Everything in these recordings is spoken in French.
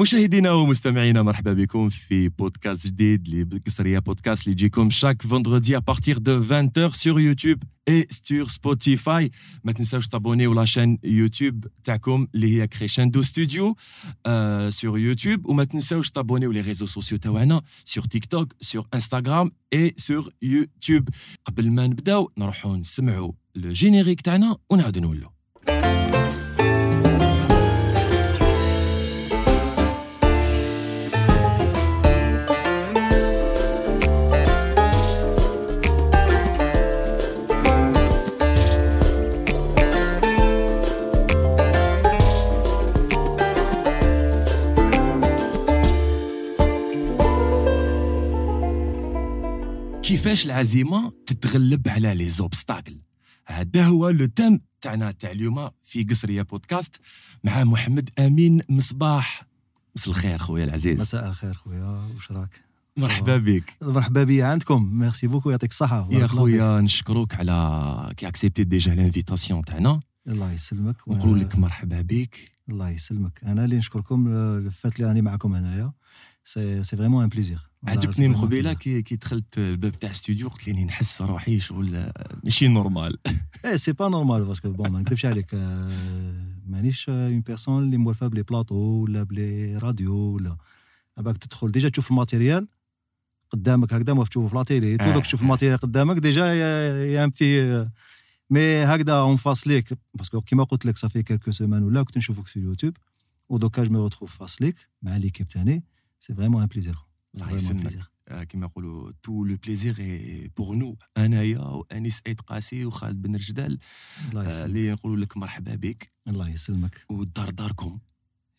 مشاهدينا ومستمعينا مرحبا بكم في بودكاست جديد لقصرية بودكاست اللي يجيكم شاك فندردي à partir de 20h sur YouTube et sur Spotify. ما تنساوش تابونيو لاشين يوتيوب تاعكم اللي هي كريشندو ستوديو sur YouTube. وما تنساوش تابونيو لي ريزو سوسيو تاعنا sur TikTok sur Instagram et sur YouTube. قبل ما نبداو نروحو نسمعوا لو جينيريك تاعنا ونعاودو نولو. كيفاش العزيمة تتغلب على لي زوبستاكل هذا هو لو تيم تاعنا تاع اليوم في قصرية بودكاست مع محمد أمين مصباح. مساء الخير خويا العزيز. مساء الخير خويا واش راك؟ مرحبا بك. مرحبا بي عندكم. ميرسي بوكو يعطيك الصحة. يا خويا نشكروك على كي اكسبتي ديجا لانفيتاسيون تاعنا. الله يسلمك. نقول لك مرحبا بك. الله يسلمك. أنا اللي نشكركم الفات اللي راني معكم هنايا. سي سي فريمون ان بليزير عجبتني من قبيلة كي كي دخلت الباب تاع الاستوديو قلت لي نحس روحي شغل آه، ماشي نورمال إيه سي با نورمال باسكو بون ما نكذبش عليك آه، مانيش اون بيرسون اللي موالفه بلي بلاطو ولا بلي راديو ولا. باك تدخل ديجا تشوف الماتيريال قدامك هكذا ما تشوفه في لاتيلي تو آه. دوك تشوف الماتيريال قدامك ديجا يا امتي مي هكذا اون فاس ليك. باسكو كيما قلت لك صافي كيلكو سيمان ولا كنت نشوفك في اليوتيوب ودوكا جو مي ريتروف فاس ليك مع ليكيب تاني. سي فريمون ان بليزير الله يسلمك آه، كيما يقولوا تو لو بليزير بور نو انايا وانيس ايد قاسي وخالد بن رجدال الله يسلمك. اللي نقولوا لك مرحبا بك الله يسلمك. والدار داركم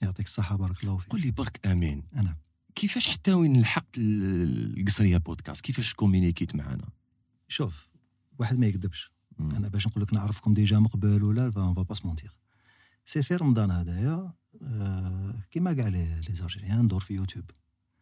يعطيك الصحة بارك الله فيك. قول لي برك آمين. أنا. كيفاش حتى وين لحقت ال- القصرية بودكاست؟ كيفاش كومينيكيت معنا شوف واحد ما يكذبش. أنا باش نقول لك نعرفكم ديجا من قبل ولا اون فا با سمونتير سي في رمضان هذايا آه، كيما كاع لي زالجيريان ندور في يوتيوب.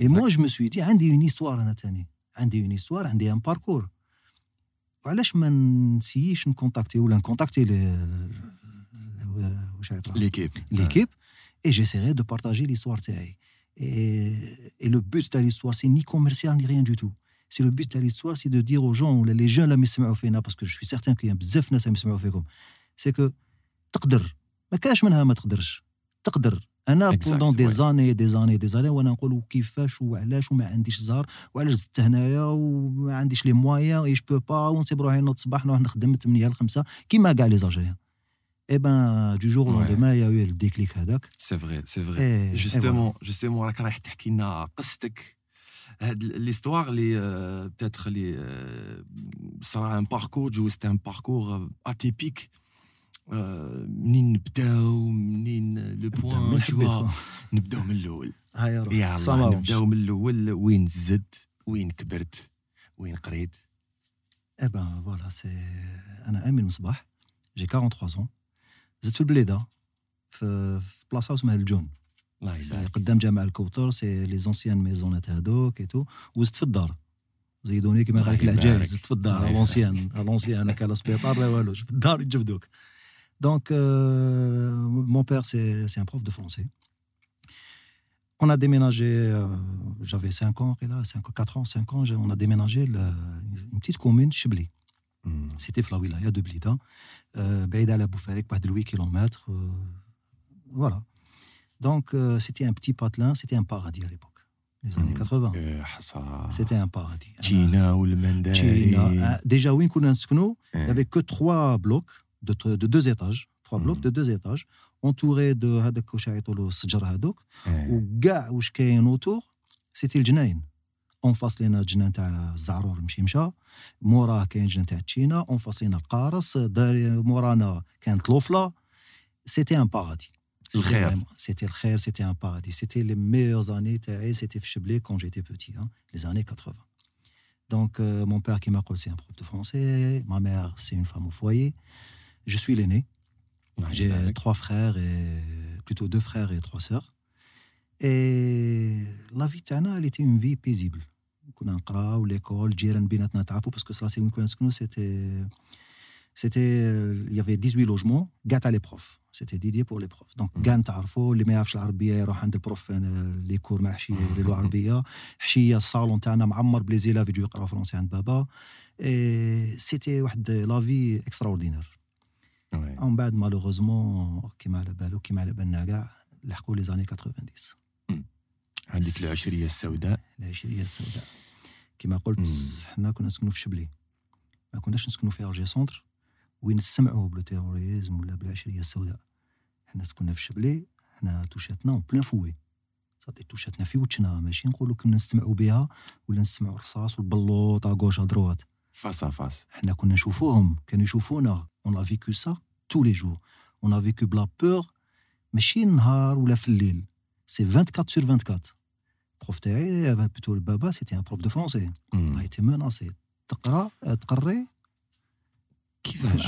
اي موا جو مو سوي دي عندي اون هيستوار انا تاني عندي اون هيستوار عندي ان باركور وعلاش ما نسييش نكونتاكتي ولا نكونتاكتي لي واش يطرا ليكيب l'équipe et j'essaierai de partager l'histoire تاعي et, et le but تاع l'histoire c'est ni commercial ni rien du tout c'est le but تاع l'histoire c'est de dire aux gens ولا les jeunes اللي يسمعوا فينا parce que je suis certain qu'il y a بزاف ناس اللي يسمعوا فيكم c'est que تقدر ما كاش منها ما تقدرش تقدر أنا بوندون دي. زاني دي زاني دي زاني وأنا نقول كيفاش وعلاش وما عنديش زهر وعلاش زدت هنايا وما عنديش لي مويان اي جو با ونسيب روحي نوض الصباح نروح نخدم من 8 ل 5 كيما كاع لي زالجيريان اي بان دو جور Ouais. لوندومان يا يو الديكليك هذاك. سي فري سي فري إيه، جوستومون جوستومون راك رايح تحكي لنا قصتك. هاد ليستواغ اللي بتاتر آه، صرا ان باركور جوزت ان باركور اتيبيك منين نبداو؟ منين لو بوان تشوا نبداو من الأول. هيا روح. نبداو من الأول. وين زدت وين كبرت؟ وين قريت؟ اي بان فوالا سي أنا امين مصباح جي 43 ans. زدت في البليده في في بلاصه اسمها الجون الله قدام جامع الكوثر سي لي زونسيان ميزونات هادوك اي تو وزدت في الدار زيدوني كيما الله قال لك يبارك. العجايز زدت في الدار لونسيان لونسيان سبيطار لا والو في الدار يجبدوك Donc, euh, mon père, c'est un prof de français. On a déménagé, euh, j'avais 5 ans, et là, 5, 4 ans, 5 ans, on a déménagé la, une petite commune, Chibli. Mm. C'était Flawilaya de Blida, euh, à la Boufarek, pas de 8 km. Voilà. Donc, euh, c'était un petit patelin, c'était un paradis à l'époque les années hmm. 80. C'était un paradis. China ou le Mendel. Hein, déjà, il n'y eh. avait que trois blocs. de, de deux étages, trois blocs Mm. de deux étages, entourés de هذاك واش يعيطوا الشجر هذوك إيه. وكاع واش كاين اوتور سيتي الجناين اون فاس لينا الجنان تاع الزعرور مشي مشى موراه كاين جنان تاع تشينا اون فاس لينا القارص دار مورانا كانت لوفلا سيتي ان بارادي C'était le khair, c'était un paradis. C'était les meilleures années, c'était Cheblé quand j'étais petit, hein, les années 80. Donc, euh, mon père qui m'a c'est un prof de français. Ma mère, c'est une femme au foyer. Je suis l'aîné. J'ai trois frères, et plutôt deux frères et trois sœurs. Et la vie elle était une vie paisible. كنا نقراو l'école جيران بيناتنا تعرفوا parce que ça c'est une c'était c'était il y avait 18 logements gâte à les profs c'était dédié pour les profs donc كان تعرفوا اللي ما يعرفش العربيه يروح عند البروف لي كور مع حشيه يدير له عربيه حشيه الصالون تاعنا معمر بلي زيلاف يجوا يقراو فرونسي عند بابا سيتي واحد لا في اكسترا اوردينير ومن بعد مالوغوزمون كيما على بالو كيما على بالنا كاع لحقوا لي زاني 90 عندك العشريه السوداء العشريه السوداء كما قلت حنا كنا نسكنوا في شبلي ما كناش نسكنوا في ارجي سونتر وين نسمعوا بالتيروريزم ولا بالعشريه السوداء حنا سكننا في شبلي حنا توشاتنا اون بلان فوي صافي توشاتنا في وجهنا ماشي نقولوا كنا نسمعوا بها ولا نسمعوا الرصاص والبلوط غوش دروات فاس فاس حنا كنا نشوفوهم كانوا يشوفونا اون ا فيكو سا تو لي جور اون ا فيكو بلا بور ماشي نهار ولا في الليل سي 24 sur 24 prof تاعي بلوتو البابا سيتي ان بروف دو فرونسي a été menacé تقرا تقري كيفاش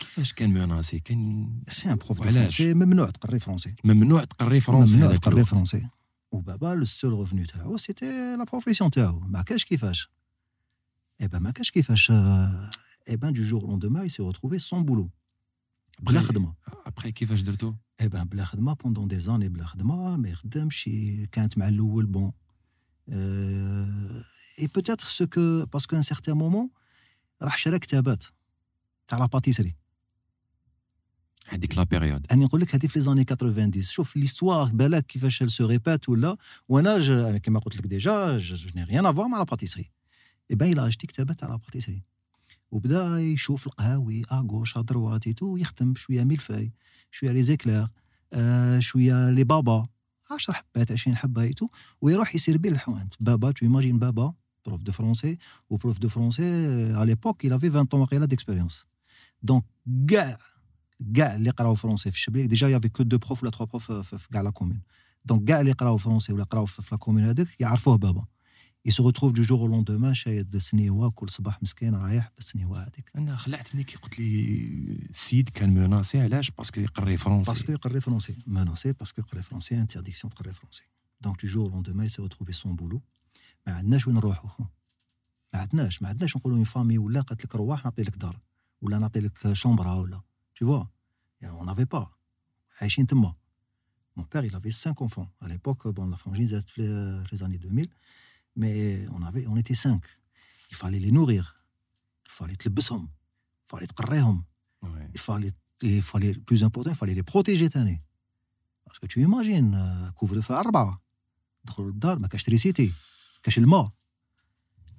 كيفاش كان مناسي كان سي ان بروف فرونسي ممنوع تقري فرونسي ممنوع تقري فرونسي ممنوع تقري فرونسي وبابا لو سول ريفوني تاعو سيتي لا بروفيسيون تاعو ما كاش كيفاش اي با ما كاش كيفاش اي بان دو جور لوندوما سي روتروفي سون بولو بلا خدمه ابخي كيفاش درتو اي بان بلا خدمه بوندون دي زاني بلا خدمه ما يخدمش كانت مع الاول بون اي بوتيتر سو كو باسكو ان سيغتان مومون راح شرا كتابات تاع لا باتيسري هذيك لا بيريود انا نقول لك هذه في لي زاني 90 شوف ليستوار بالك كيفاش سو ريبات ولا وانا كما قلت لك ديجا جو ني ريان افوار مع لا باتيسري اي بان الى اجتي كتابات تاع لا باتيسري وبدا يشوف القهاوي أغوش أدروات تو يخدم شوية ميلفاي شوية لي زيكلير آه شوية لي بابا 10 حبات 20 حبة ايتو ويروح يسير بيه الحوانت بابا تو إيماجين بابا بروف دو فرونسي وبروف دو فرونسي على ليبوك il avait 20 ans واقيلا ديكسبيريونس دونك كاع كاع اللي قراو فرونسي في الشبلي ديجا يافي كو دو بروف ولا تخوا بروف في كاع لا كومون دونك كاع اللي قراو فرونسي ولا قراو في لا كومون هذاك يعرفوه بابا. il se retrouve du jour au lendemain شايد السنيوه كل صباح مسكين رايح بالسنيوه هذيك انا خلعتني كي قلت لي السيد كان مناسي علاش باسكو يقري فرونسي باسكو يقري فرونسي مناسي باسكو يقري فرونسي انترديكسيون تقري فرونسي دونك du jour au lendemain il s'est retrouvé son boulot ما عندناش وين نروحوا خو ما عندناش ما عندناش نقولوا اون فامي ولا قالت لك روح نعطي لك دار ولا نعطي لك شومبرا ولا tu vois يعني on n'avait pas عايشين تما mon père il avait cinq enfants à l'époque bon la frangine زادت في les années 2000 mais on avait on était cinq il fallait les nourrir il fallait تلبسهم il fallait تقريهم il fallait il fallait plus important il fallait les protéger تاني parce que tu imagines couvre feu أربعة دخلوا للدار ما كاش تريسيتي كاش الماء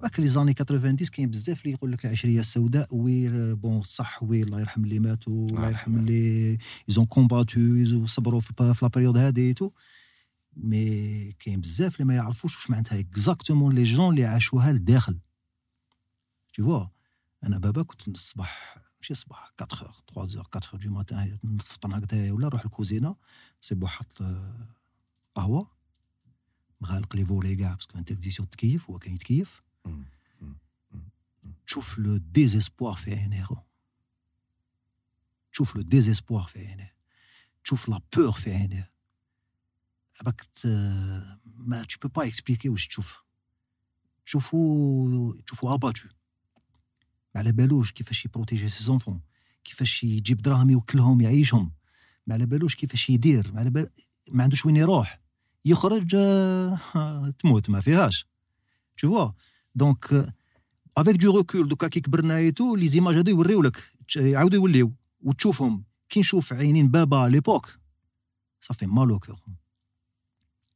راك لي زاني 90 كاين بزاف اللي يقول لك العشريه السوداء وي بون صح وي الله يرحم اللي ماتوا الله يرحم اللي ايزون كومباتو وصبروا في لا بيريود هذه تو مي كاين بزاف اللي ما يعرفوش واش معناتها اكزاكتومون لي جون اللي عاشوها لداخل. تي فوا أنا بابا كنت من الصباح ماشي الصباح 4 3 4 دو ماتان نفطر هكذا ولا نروح الكوزينة سي بو حط قهوة. مغالق لي فولي كاع باسكو انترديسيون تكيف هو كان يتكيف. تشوف لو ديزيسبوار في عينيه تشوف لو ديزيسبوار في عينيه تشوف لا بور في عينيه راك ما tu peux pas expliquer واش تشوف تشوفو تشوفو اباتو ما على بالوش كيفاش يبروتيجي سي زونفون كيفاش يجيب دراهم يوكلهم يعيشهم. ما على بالوش كيفاش يدير. ما على بال ما عندوش وين يروح. يخرج تموت ما فيهاش. Vois دونك افيك دو ريكول دوكا كي كبرنا ايتو لي زيماج هادو يوريو لك. يعاودوا يوليو. وتشوفهم. كي نشوف عينين بابا ليبوك صافي مالو كور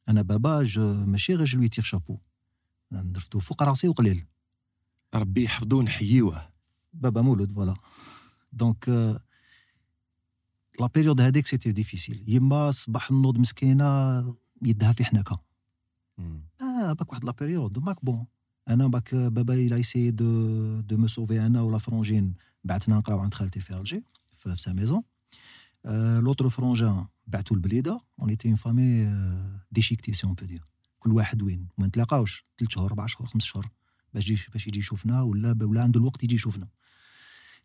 أنا بابا ماشي غير جو تير شابو. درتو فوق راسي وقليل. ربي يحفظو ونحييوه بابا مولود فوالا. دونك لا بيريود هذيك سيتي ديفيسيل. يما صباح النوض مسكينة يدها في حناكة. آه باك واحد لا بيريود ماك بون. أنا باك بابا إلى ايسي دو دو مو سوفي أنا ولا فرونجين. بعثنا نقراو عند خالتي في ألجي في سا ميزون. L'autre frangin, بعتو البليده on était une famille euh, déchiquetée si on peut dire كل واحد وين ما نتلاقاوش ثلاث شهور اربع شهور خمس شهور باش يجي باش يجي يشوفنا ولا ولا عنده الوقت يجي يشوفنا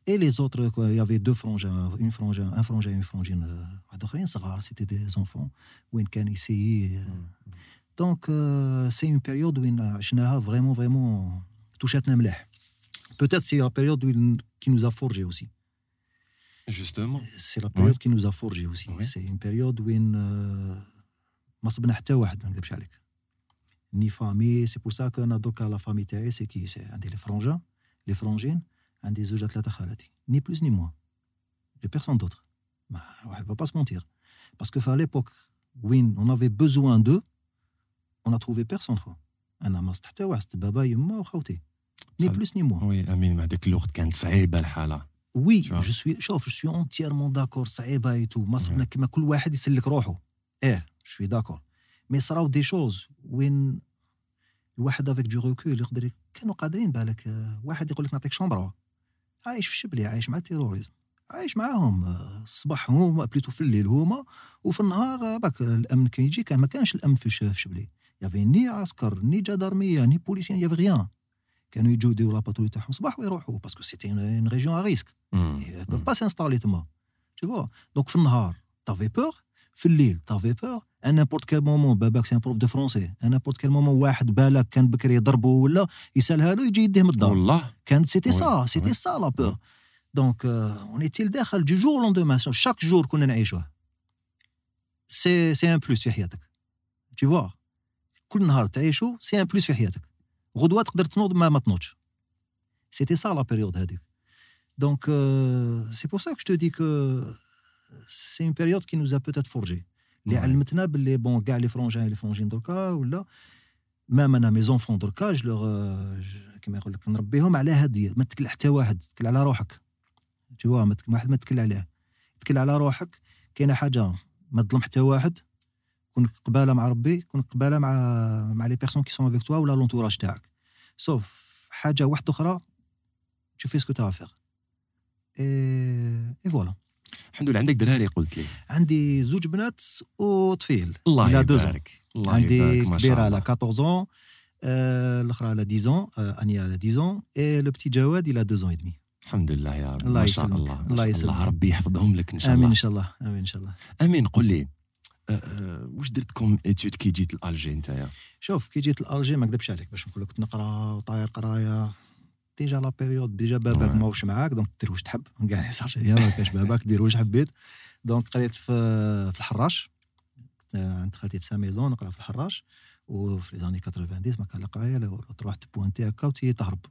Et les autres, quoi, il y avait deux frangins, une frangin, un frangin et une frangine. euh, واحد اخرين صغار, c'était des enfants. وين كان يسيي دونك سي اون بيريود وين عشناها فريمون فريمون توشاتنا ملاح بوتيت سي لا بيريود وين كي نوزا فورجي اوسي Justement. سي لا بيريود كي نوزا فورجي اوسي Ouais. سي اون بيريود وين آه، ما صبنا حتى واحد ما نكذبش عليك ني فامي سي بور سا كو انا دوكا لا فامي تاعي سي كي سي عندي لي فرونجان لي فرونجين عندي زوج ثلاثه خالاتي ني بلوس ني موا جي بيرسون دوتر ما واحد با se mentir باسكو في ليبوك وين اون افي بوزوان دو اون ا تروفي بيرسون خو انا ما صدت حتى واحد بابا يما وخوتي ني صح. بلوس ني موا وي امين مع ذاك الوقت كانت صعيبه الحاله وي. جو سوي شوف جو سوي اونتيرمون داكور صعيبه اي تو ما صبنا. كيما كل واحد يسلك روحه. إيه جو سوي داكور مي صراو دي شوز وين الواحد افيك دو ريكول يقدر كانوا قادرين بالك آه، واحد يقول لك نعطيك شومبرا عايش في الشبلي عايش مع التيروريزم. عايش معاهم آه، الصباح هما بليتو في الليل هما وفي النهار آه، باك الأمن كان يجي كان ما كانش الأمن في الشبلي يافي ني عسكر ني جدارمية ني بوليسيان يافي غيان. كانوا يجوا يديروا لاباترول تاعهم صباح ويروحوا باسكو سيتي اون ريجيون ا ريسك peuvent pas s'installer تما vois donc في النهار t'avais peur. في الليل t'avais peur. À n'importe quel moment باباك سي ان بروف دو فرونسي à n'importe quel moment واحد بالك كان بكري يضربه ولا يسالها له يجي يديه من الدار والله كانت سيتي سا سيتي. سا لا بور دونك اون ايتي داخل دو جور لوندومان شاك جور كنا نعيشوه سي سي ان بلوس في حياتك tu vois? كل نهار تعيشو سي ان بلوس في حياتك غدوه تقدر تنوض ما ما تنوضش. سيتي سا لا بيريود هذيك. دونك سي بور سا كو جو دي كو سي اون بيريود كي نوزا بوتيت فورجي اللي. علمتنا باللي بون كاع لي فرونجين لي فرونجين دركا ولا مام أنا مي زونفون دركا جو لوغ كيما يقول لك نربيهم على هادي ما تكل حتى واحد تكل على روحك. تك- واحد ما تكل عليه تكل على روحك كاينة حاجة ما تظلم حتى واحد. كون قبالة مع ربي كون قبالة مع مع لي بيرسون كي سون افيك توا ولا لونتوراج تاعك. سوف حاجة واحدة أخرى à faire. Et, et voilà. الحمد لله. عندك دراري قلت لي. عندي زوج بنات وطفيل. الله. يبارك. الله عندي يبارك شاء كبيرة على الله 14 ans. آه، الاخرى على 10 ans. آه، انيا على 10 ans. Et le petit جواد a 2 ans et demi. الحمد لله يا رب. الله ما شاء يسلمك. الله الله يسلمك. الله. ربي يحفظهم لك إن شاء آمين الله. إن شاء الله. آمين إن شاء الله. آمين. قل لي واش درت كوم اتيود كي جيت لألجي انت شوف كي جيت لألجي ما نكذبش عليك باش نقول لك كنت نقرا وطاير قرايه ديجا لا بيريود ديجا باباك. ماهوش معاك دونك دير واش تحب. كاع الجزائريه ما كاش باباك دير واش حبيت. دونك قريت في في الحراش. عند خالتي في ساميزون نقرا في الحراش. وفي لي زاني 90 ما كان لا قرايه لا والو. تروح تبوانتي هكا وتي تهرب.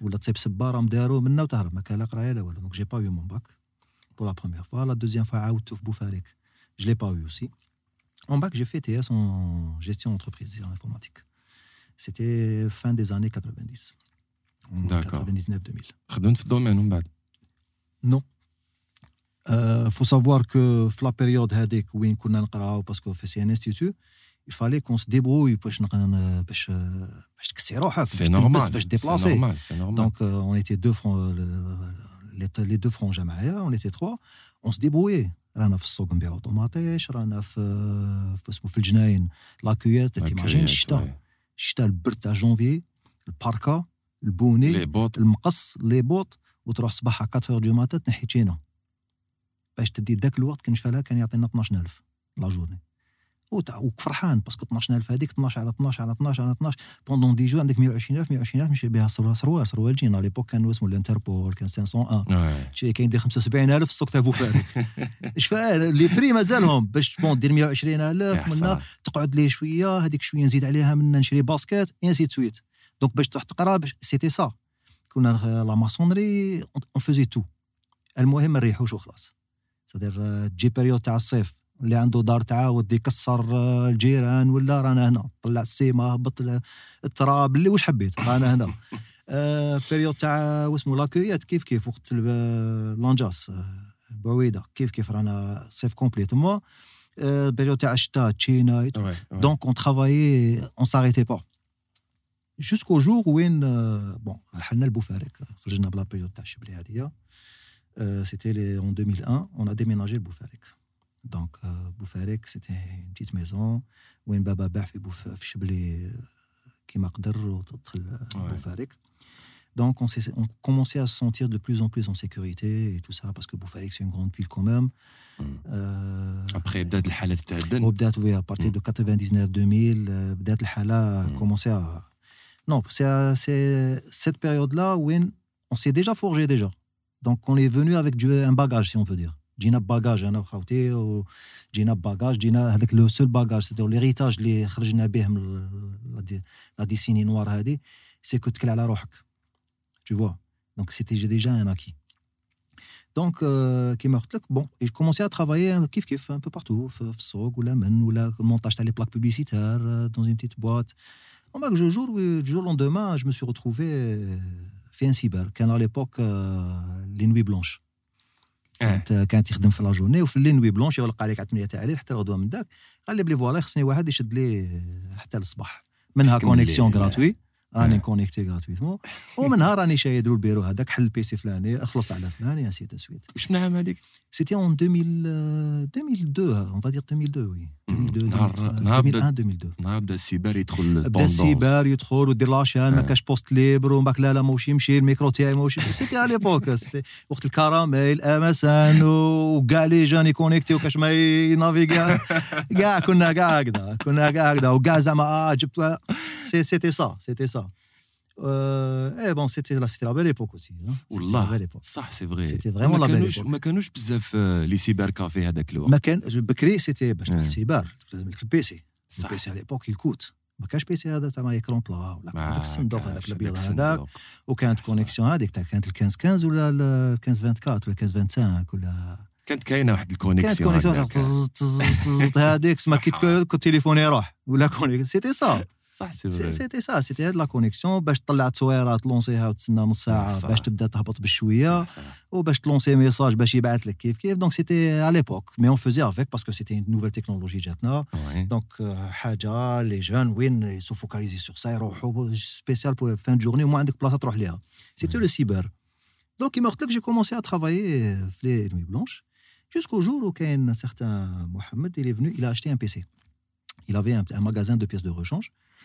ولا تصيب سباره مدارو منا وتهرب. ما كان لا قرايه لا والو. دونك جي با يو مون باك بور لا بروميير فوا لا دوزيام فوا عاودتو في بوفاريك. Je l'ai pas eu aussi. En bac, j'ai fait TS en gestion d'entreprise et en informatique. C'était fin des années 90. D'accord. 99-2000. Non. Il faut savoir que la période où on a parce que c'est un institut, il fallait qu'on se débrouille pour C'est normal. C'est normal. Donc, euh, on était deux francs, les deux francs jamaïens, on était trois, on se débrouillait. رانا في السوق نبيعو طوماطيش رانا في في اسمه في الجناين. لاكويات تيماجين الشتاء الشتاء البرد تاع جونفي الباركا البوني لي بوط. المقص لي بوط وتروح صباحا 4 دو ماتان تنحي تشينا. باش تدي ذاك الوقت كان شفالها كان يعطينا 12000 لا جورني. وفرحان باسكو 12000 هذيك 12 على 12 على 12 على 12 بوندون دي جو عندك 120000 120000 مشي بها سروال سروال جينا. ليبوك كان اسمه الانتربول كان 501 Ouais. شي كاين يدير 75000 في السوق تاع بوفاري اش فاهم لي بري مازالهم. باش بون دير 120000 يا منا. تقعد لي شوية هذيك شوية نزيد عليها منا نشري باسكيت انسي سويت دونك باش تروح تقرا سيتي سا كنا لا ماسونري اون فوزي تو المهم ما نريحوش وخلاص. سادير تجي بيريود تاع الصيف. اللي عنده دار تعاود يكسر آه، الجيران ولا رانا هنا. طلع السيمة هبط ال- التراب اللي واش حبيت رانا هنا. آه، بيريود تاع واسمو لاكويات كيف كيف وقت لونجاس آه، بعويدة كيف كيف رانا صيف كومبلي تما آه، بيريود تاع الشتاء تشينا. دونك اون ترافايي اون ساريتي با جوسكو جور وين آه، بون رحلنا لبوفاريك خرجنا بلا بيريود تاع الشبلي هذه سيتي اون 2001 اون ا ديميناجي لبوفاريك دونك Donc, euh, Boufarek, c'était une petite maison où un baba fait Chibli euh, euh, qui m'a Boufarek. Donc, on, on, commençait à se sentir de plus en plus en sécurité et tout ça, parce que Boufarek, c'est une grande ville quand même. Mm. Euh, Après, Bdad al-Hala, Bdad, oui, à partir mm. de 99-2000, Bdad al-Hala mm. commençait à. Non, c'est cette période-là où on s'est déjà forgé déjà. Donc, on est venu avec un bagage, si on peut dire. جينا بباجاج انا وخاوتي وجينا بباجاج جينا هذاك لو سول باجاج سيتي ليريتاج اللي خرجنا به من لا ديسيني نوار هذه سي كو تكل على روحك tu vois. Donc c'était déjà un acquis. Donc, euh, qui m'a bon, et je commençais à travailler un kiff kiff un peu partout, Fsog ou la Men, ou la montage les plaques publicitaires euh, dans une petite boîte. Bon, bah, je, jour, du jour au lendemain, je me suis retrouvé euh, fait un كانت كانت يخدم في لا جورني وفي الليل نوي بلونش يغلق عليك على 8 تاع الليل حتى الغدوه من داك قال لي بلي فوالا خصني واحد يشد لي حتى الصباح. منها كونيكسيون غراتوي راني كونيكتي غراتويتمون ومنها راني شايد له البيرو هذاك حل البيسي فلاني أخلص على فلان سي تو سويت. واش من عام هذيك سيتي اون 2002 اون فا دير 2002 وي 2002 نهار 2002 نهار بدا السيبر يدخل بدا السيبر يدخل ودير لاشان ما كاش بوست ليبر وماك لا لا موش يمشي الميكرو تاعي موش سيتي على ليبوك وقت الكراميل ام اس ان وكاع لي جان يكونيكتي وكاش ما ينافيغي كاع كنا كاع هكذا كنا كاع هكذا وكاع زعما جبت سيتي سا سيتي سا Euh, eh bon, c'était la, la belle époque aussi. Hein. C'était la belle époque. Ça, c'est vrai. C'était vraiment la belle époque. ما كانوش بزاف لي سيبر كافي هذاك الوقت. ما كان بكري سيتي باش تدخل سيبر لازم لك البيسي. البيسي على ليبوك يكوت. ما كانش بيسي هذا تاع ايكرون بلا ولا هذاك الصندوق هذاك الابيض هذاك وكانت كونيكسيون هذيك تاع كانت ال 15 15 ولا ال 15 24 ولا 15 25 ولا كانت كاينة واحد الكونيكسيون كانت كونيكسيون هذيك تسمى كي التليفون يروح ولا كونيكسيون سيتي صا صح سي سيتي سا سيتي هاد لا كونيكسيون باش تطلع تصويره تلونسيها وتسنى نص ساعه باش تبدا تهبط بشويه وباش تلونسي ميساج باش يبعث لك كيف كيف دونك سيتي على ليبوك مي اون فوزي افيك باسكو سيتي اون نوفيل تكنولوجي جاتنا دونك حاجه لي جون وين يسو فوكاليزي سور سا يروحوا سبيسيال بو فان جورني وما عندك بلاصه تروح ليها سيتي لو سيبر دونك كيما قلت لك جي كومونسي ا ترافايي في لي نوي بلونش jusqu'au jour où un certain Mohamed il est venu, il a acheté un PC. Il avait un, un magasin de pièces de rechange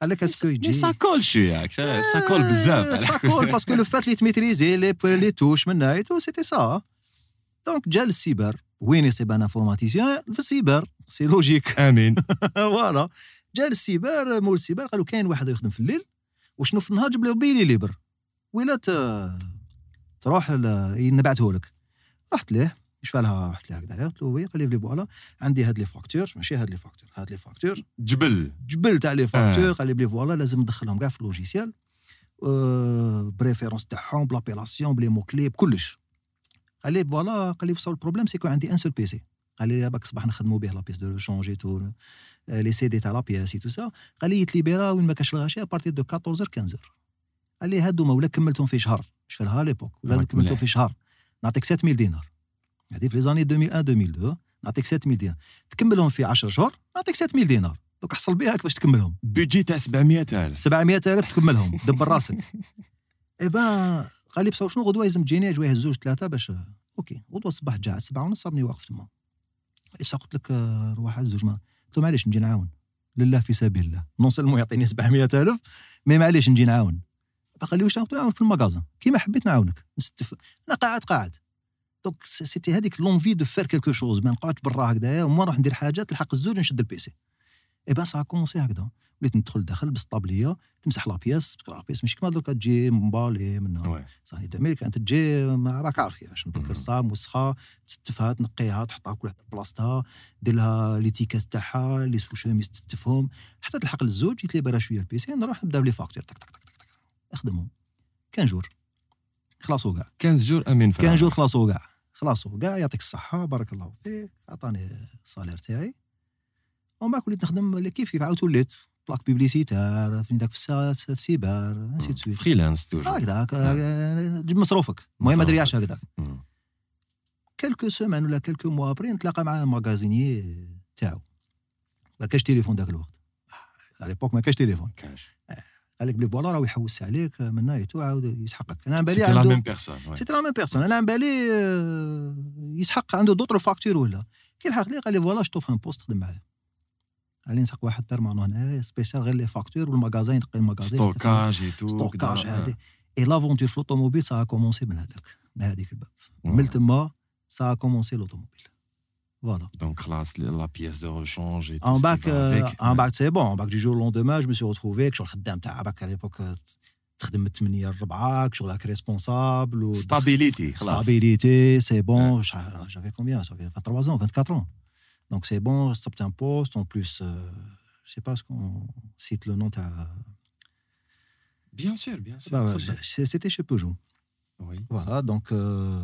قال لك اسكو يجي سا كول شوية سا كول بزاف سا كول باسكو لو فات لي تميتريزي لي لي توش من اي تو سيتي سا دونك جا للسيبر وين يصيب أنا انفورماتيسيان في السيبر سي لوجيك امين فوالا جا للسيبر مول السيبر قالوا كاين واحد يخدم في الليل وشنو في النهار جيب له بيلي ليبر. ويلا تروح نبعته لك رحت ليه. إيش لها رحت لها هكذا قلت له وي قال لي فوالا عندي هاد لي فاكتور ماشي هاد لي فاكتور هاد لي فاكتور. جبل. جبل تاع لي فاكتور قال لي بلي فوالا لازم ندخلهم كاع في اللوجيسيال بريفيرونس تاعهم بلابيلاسيون بلي مو كلي بكلش. قال لي فوالا قال لي وصل البروبليم سيكو عندي ان سول بيسي قال لي باك صباح نخدموا به لا بيس دو شونجي تو لي سي دي تاع لا بياس تو سا. قال لي يتليبيرا وين ما كاش الغاشي ابارتي دو 14 15 قال لي هادو ولا كملتهم في شهر. شفالها ليبوك ولا كملتهم في شهر. نعطيك 7000 دينار. هذه في لي زاني 2001 2002 نعطيك 7000 دينار تكملهم في 10 شهور نعطيك 7000 دينار. دوك حصل بها باش تكملهم؟ بيجي تاع 700000 700000 تكملهم. دبر راسك إي با قال لي بصح شنو غدوة؟ لازم تجيني جويه زوج ثلاثة باش أوكي غدوة الصباح جا 7 ونص راني واقف تما. بصح قلت لك روح زوج ما قلت له معليش نجي نعاون. لله في سبيل الله. نون سلمون يعطيني 700000 مي معليش نجي نعاون. قال لي واش قلت له في المغازة. كيما حبيت نعاونك. نستف أنا قاعد قاعد. دونك سيتي هذيك لونفي دو فير كيلكو شوز ما نقعدش برا هكذايا وما نروح ندير حاجة تلحق الزوج نشد البيسي إي بان سا كومونسي هكذا. وليت ندخل داخل بالسطابليه تمسح لابياس لا بياس مش كيما دركا تجي مبالي منها صاني دامي كانت تجي ما راك عارف كيفاش نذكر الصام وسخة تستفها تنقيها تحطها كل بلاصتها دير لها ليتيكات تاعها لي سو شوميز تستفهم حتى تلحق للزوج يتليبرا شوية البيسي نروح نبدأ بلي فاكتور. تك تك تك تك أخدمهم. كان جور. خلاصوا كاع 15 جور أمين 15 جور خلاصوا كاع خلاص كاع يعطيك الصحة بارك الله فيك عطاني الصالير تاعي. ومن بعد وليت نخدم كيف كيف عاود وليت. بلاك بيبليسيتار فين داك في السيبر انسي دو سويت فريلانس توجور. هكذاك تجيب مصروفك. المهم ما درياش هكذاك. كيلكو سومان ولا كيلكو موا ابري نتلاقى مع الماغازيني تاعو. ما كاش تليفون ذاك الوقت. على ليبوك ما كاش تليفون كاش. قال لك بلي فوالا راه يحوس عليك من نايتو عاود يسحقك. أنا عن بالي سيتي لا عنده ميم بيرسون سيتي لا ميم بيرسون أنا عن بالي آه، يسحق عنده دوطر فاكتور ولا. كي لحق لي قال لي فوالا شطوف ان بوست خدم معاه قال لي نسحق واحد بيرمانون هنايا سبيسيال غير لي فاكتور والماغازين ينقي الماغازين ستوكاج اي تو ستوكاج هذه اي لافونتور في لوطوموبيل سا كومونسي من هذاك من هذيك الباب. من تما سا كومونسي لوطوموبيل فوالا دونك خلاص لا بياس دو ريشونج اي En bac, euh, en bac c'est bon. En bac du jour au lendemain, je me suis retrouvé que je خدام تاع bac à l'époque euh, تخدم من 8 ل 4 que شغلك ريسبونسابل و ستابيليتي خلاص stabilité, c'est bon. J'a- J'avais combien J'avais 23 ans, 24 ans. Donc c'est bon, j'ai un poste. En plus, euh, je sais pas ce qu'on cite le nom. t'as- بيان سور بيان Bah, سور ouais, c'est- C'était chez Peugeot. وي Voilà, donc euh,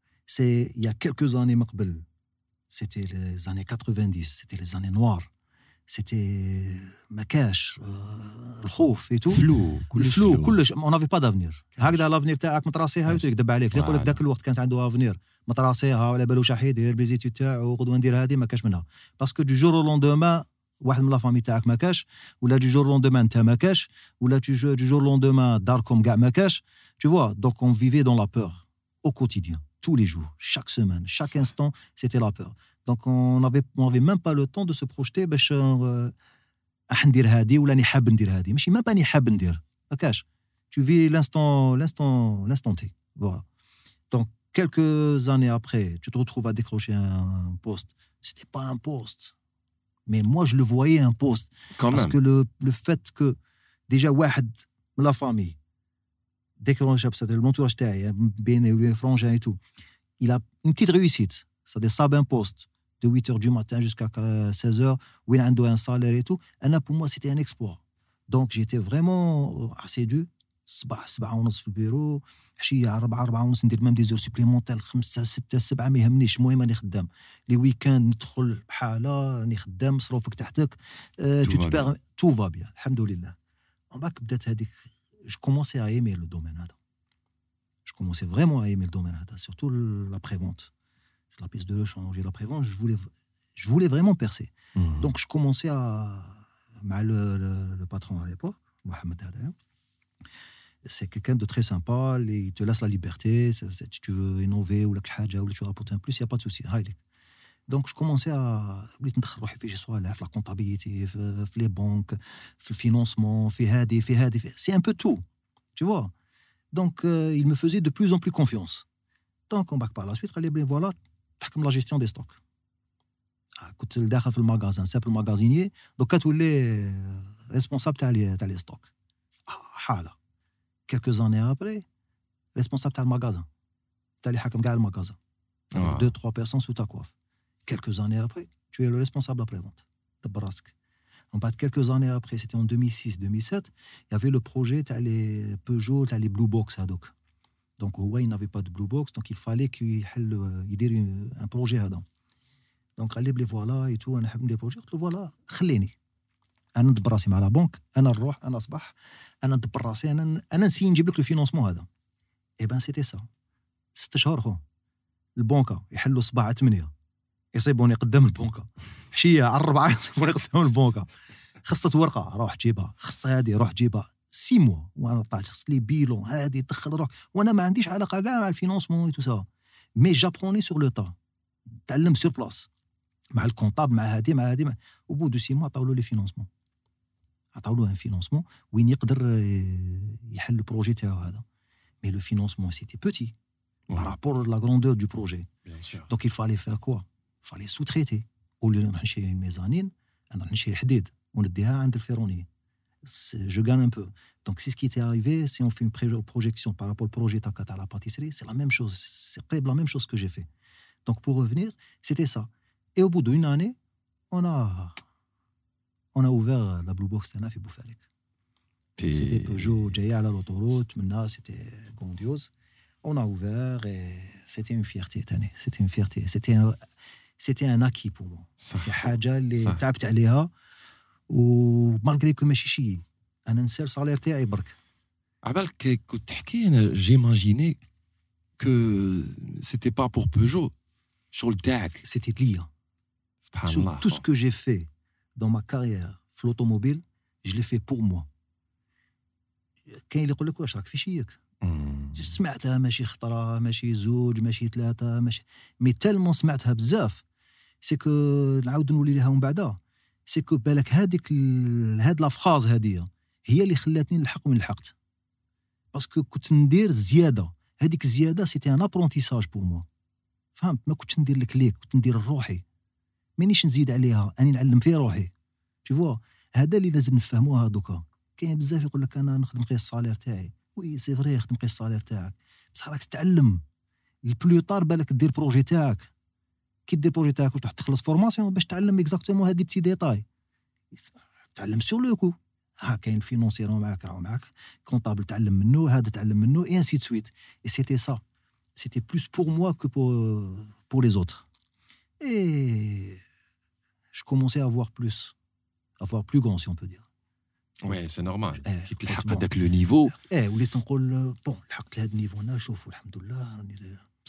C'est il y a quelques années مقبل. C'était les années 90, c'était les années noires. C'était ما كاش آه، الخوف et tout. فلو كلش الفلو كلش اون نافي با دافنير هكذا لافنير تاعك متراسيها كاش. يكذب عليك اللي يقول لك فوالا. ذاك الوقت كانت عنده افنير متراسيها ولا بالو شحال يدير بليزيتود تاعو غدوه ندير هذه ما كاش منها باسكو دو جور لوندومان واحد من لا فامي تاعك ما كاش ولا دو جور لوندومان انت ما كاش ولا دو جو- دو جور لوندومان داركم كاع ما كاش tu vois donc on vivait dans la peur au quotidien tous les jours chaque semaine chaque instant c'était la peur donc on n'avait on avait même pas le temps de se projeter باش آه، راح ندير هذه ولا راني حاب ندير هذه ماشي ما باني حاب ندير ما كاش tu vis l'instant l'instant l'instant T voilà donc quelques années après tu te retrouves à décrocher un poste c'était pas un poste mais moi je le voyais un poste quand parce même que le, le fait que déjà واحد من la famille décroche l'entourage تاعي بين les frangins et tout il a une petite réussite c'est-à-dire ça un poste de 8h du matin jusqu'à 16h où il a un salaire et tout Anna, pour moi c'était un exploit donc j'étais vraiment assidu صباح سبعة ونص في البيرو عشية على أربعة أربعة ونص ندير ميم ديزور سوبليمونتال خمسة ستة سبعة ما يهمنيش المهم راني خدام لي ويكاند ندخل بحالة راني خدام مصروفك تحتك آه، Tout tu va te permets tout va bien الحمد لله من بعد بدات هذيك je commençais à aimer le domaine. Je commençais vraiment à aimer le domaine, surtout la prévente. La pièce de changer la prévente, je voulais, je voulais vraiment percer. Mmh. Donc, je commençais à. Bah, le, le, patron à l'époque, Mohamed d'ailleurs c'est quelqu'un de très sympa, il te laisse la liberté, si tu veux innover ou le tu veux apporter un plus, il n'y a pas de souci. هاي لك donc je commençais à بديت ندخل روحي في شي صوالح في لا كونتابيليتي في, في لي بنك في الفينونسمون في هذه في هذه في... c'est un peu tout tu vois donc euh, il me faisait de plus en plus confiance donc on bac par la suite قال لي بلي فوالا تحكم لا جيستيون دي ستوك آه، كنت داخل في المغازان سامبل ماغازينيي دوكا تولي ريسبونسابل تاع لي تاع لي ستوك آه، حاله quelques années après responsable تاع المغازان تاع اللي حاكم كاع المغازان آه. deux trois personnes sous ta coiffe quelques années après tu es le responsable après-vente دبر راسك En bas de quelques années après, c'était en 2006-2007, il y avait le projet, t'as les Peugeot, t'as les Blue Box هذوك. Donc, ouais, il n'avait pas de Blue Box, donc il fallait qu'il يحل- يدير un projet هذا. Donc, قال لي بلي فوالا et tout, انا نحب ندير بروجي قلت له فوالا خليني. انا ندبر راسي مع لا بنك، انا نروح، انا صباح، انا ندبر راسي، انا انا نسي نجيب لك الفينونسمون هذا. اي بان سيتي سا. ست شهور خو. البنكه يحلوا صباح على 8 يصيبوني قدام البنكة. عشيه على الربعه يصيبوني قدام البنكة. خصت ورقة روح جيبها. خص هذه روح جيبها. سي موا وأنا طالع خص لي بيلون هذه دخل روح. وأنا ما عنديش علاقة كاع مع الفينونسمون تو سا. مي جابروني سور لو تا تعلم سور بلاس مع الكونطاب مع هذه مع هذه وبو دو سي موا عطاو له لي فينونسمون عطاو له ان فينونسمون وين يقدر آه، يحل البروجي تاعو هذا. مي لو فينونسمون سيتي بوتي par rapport à la grandeur du projet. Bien sûr. Donc il fallait faire quoi? Il fallait sous-traiter. Au lieu de نحشي une mezzanine, أنا نحشي حديد ونديها عند الفيروني. C'est- Je gagne un peu. Donc c'est ce qui était arrivé si on fait une pré- projection par rapport au projet Takata à la pâtisserie, c'est la même chose. C'est près de la même chose que j'ai fait. Donc pour revenir, c'était ça. Et au bout d'une année, on a, on a ouvert la Blue Box تاعنا في بوفاريك. T'es- C'était Peugeot جاية على l'autoroute, maintenant c'était grandiose. On a ouvert et c'était une fierté تاني. C'était une fierté. C'était un, c'était un acquis pour moi. صح. سي حاجة اللي صح. تعبت عليها ومالغري كو ماشي شي انا نسى الصالير تاعي برك عبالك كنت تحكي انا جيماجيني كو سيتي با بور بوجو شغل تاعك سيتي ليا سبحان Sur الله tout ce que j'ai fait dans ma carrière في l'automobile je l'ai fait pour moi كاين اللي يقول لك واش راك في شيك مم. سمعتها ماشي خطره ماشي زوج ماشي ثلاثه ماشي مي تالمون سمعتها بزاف سي كو نعاود نولي لها من بعدا سي كو بالك هذيك هاد لا فراز هذه هي اللي خلاتني نلحق وين لحقت. باسكو كنت ندير زيادة. هذيك الزيادة سيتي ان ابرونتيساج بور موا فهمت؟ ما كنتش ندير لك كنت ندير لروحي. مانيش نزيد عليها أني نعلم في روحي. Tu vois هذا اللي لازم نفهموها دوكا. كاين بزاف يقول لك أنا نخدم قيس الصالير تاعي. وي سي فري خدم قيس الصالير تاعك. بصح راك تتعلم. البلو طار بالك دير بروجي تاعك. كي دير بروجي تاعك وتروح تخلص فورماسيون باش تعلم اكزاكتومون هادي بتي ديتاي تعلم سور لو كو ها كاين فينونسيرون معاك راهو معاك كونطابل تعلم منه هذا تعلم منه اي انسي دو سويت اي سيتي سا سيتي بلوس بور موا كو بور بور لي زوتر اي je commençais à voir plus à voir plus grand si on peut dire وي سي نورمال إيه، كي تلحق كنت هذاك لو نيفو ايه وليت نقول بون لحقت لهذا النيفو هنا شوفوا الحمد لله راني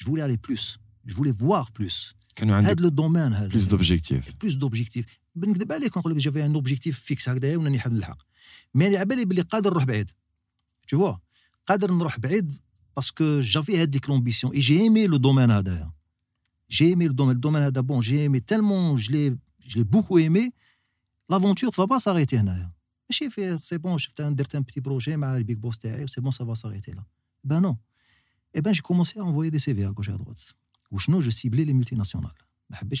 جو فولي الي بلوس جو فولي فوار بلوس كانوا عندك هذا لو دومين هذا بلوس دوبجيكتيف بلوس دوبجيكتيف بنكذب عليك نقول لك جافي ان اوبجيكتيف فيكس هكذايا وناني حاب نلحق مي انا على بالي بلي قادر نروح بعيد tu vois قادر نروح بعيد باسكو جافي هذيك لومبيسيون اي جي ايمي لو دومين هذايا جي ايمي لو دومين الدومين هذا بون جي ايمي تالمون جو لي جو لي بوكو ايمي لافونتور فا با ساريتي هنايا ماشي في سي بون شفت أنا درت ان بتي بروجي مع البيك بوس تاعي سي بون سا فا ساريتي لا بان نو Eh ben, j'ai commencé à envoyer des CV à gauche et à droite. Ou sinon, je ciblais les multinationales. Bah, ben,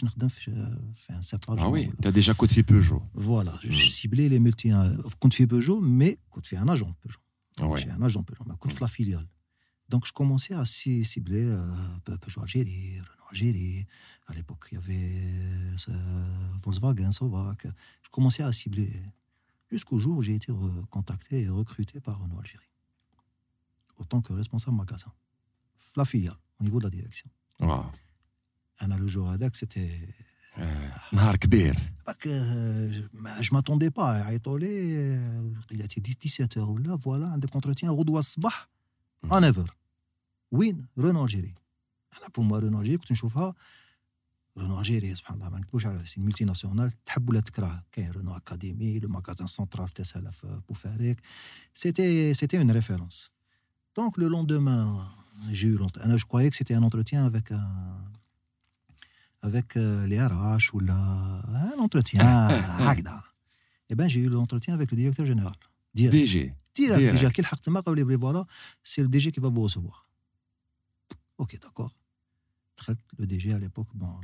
euh, ah oui, tu as déjà codifié Peugeot. Voilà, je hmm. ciblais les multinationales. Euh, codifié Peugeot, mais codifié un agent Peugeot. Ah. J'ai un agent Peugeot, mais codifié hmm. la filiale. Donc, je commençais à cibler euh, Peugeot Algérie, Renault Algérie. À l'époque, il y avait Volkswagen, Sovac. Je commençais à cibler. Jusqu'au jour où j'ai été contacté et recruté par Renault Algérie. Autant que responsable magasin La filiale, au niveau de la direction. واو Anna, le jour à c'était. آه، نهار كبير Pas que euh, bah, je m'attendais pas à Aïtolé. euh, Il a été 17h ou là, voilà, un entretien Rodois Sbah en ever. وين رونو الجيري انا بور موا رونو الجيري كنت نشوفها رونو الجيري سبحان الله ما نكتبوش على سي ملتي ناسيونال تحب ولا تكره كاين رونو اكاديمي لو ماغازان سونترال تسهل في بوفاريك سيتي سيتي اون ريفيرونس donc le lendemain, j'ai eu. Je croyais que c'était un entretien avec euh, avec euh, les RH ou la, un entretien à Agda. Eh bien, j'ai eu l'entretien avec le directeur général. Direct. DG. Direct. Direct. Déjà, quel c'est le DG qui va vous recevoir. Ok, d'accord. Le DG à l'époque, bon,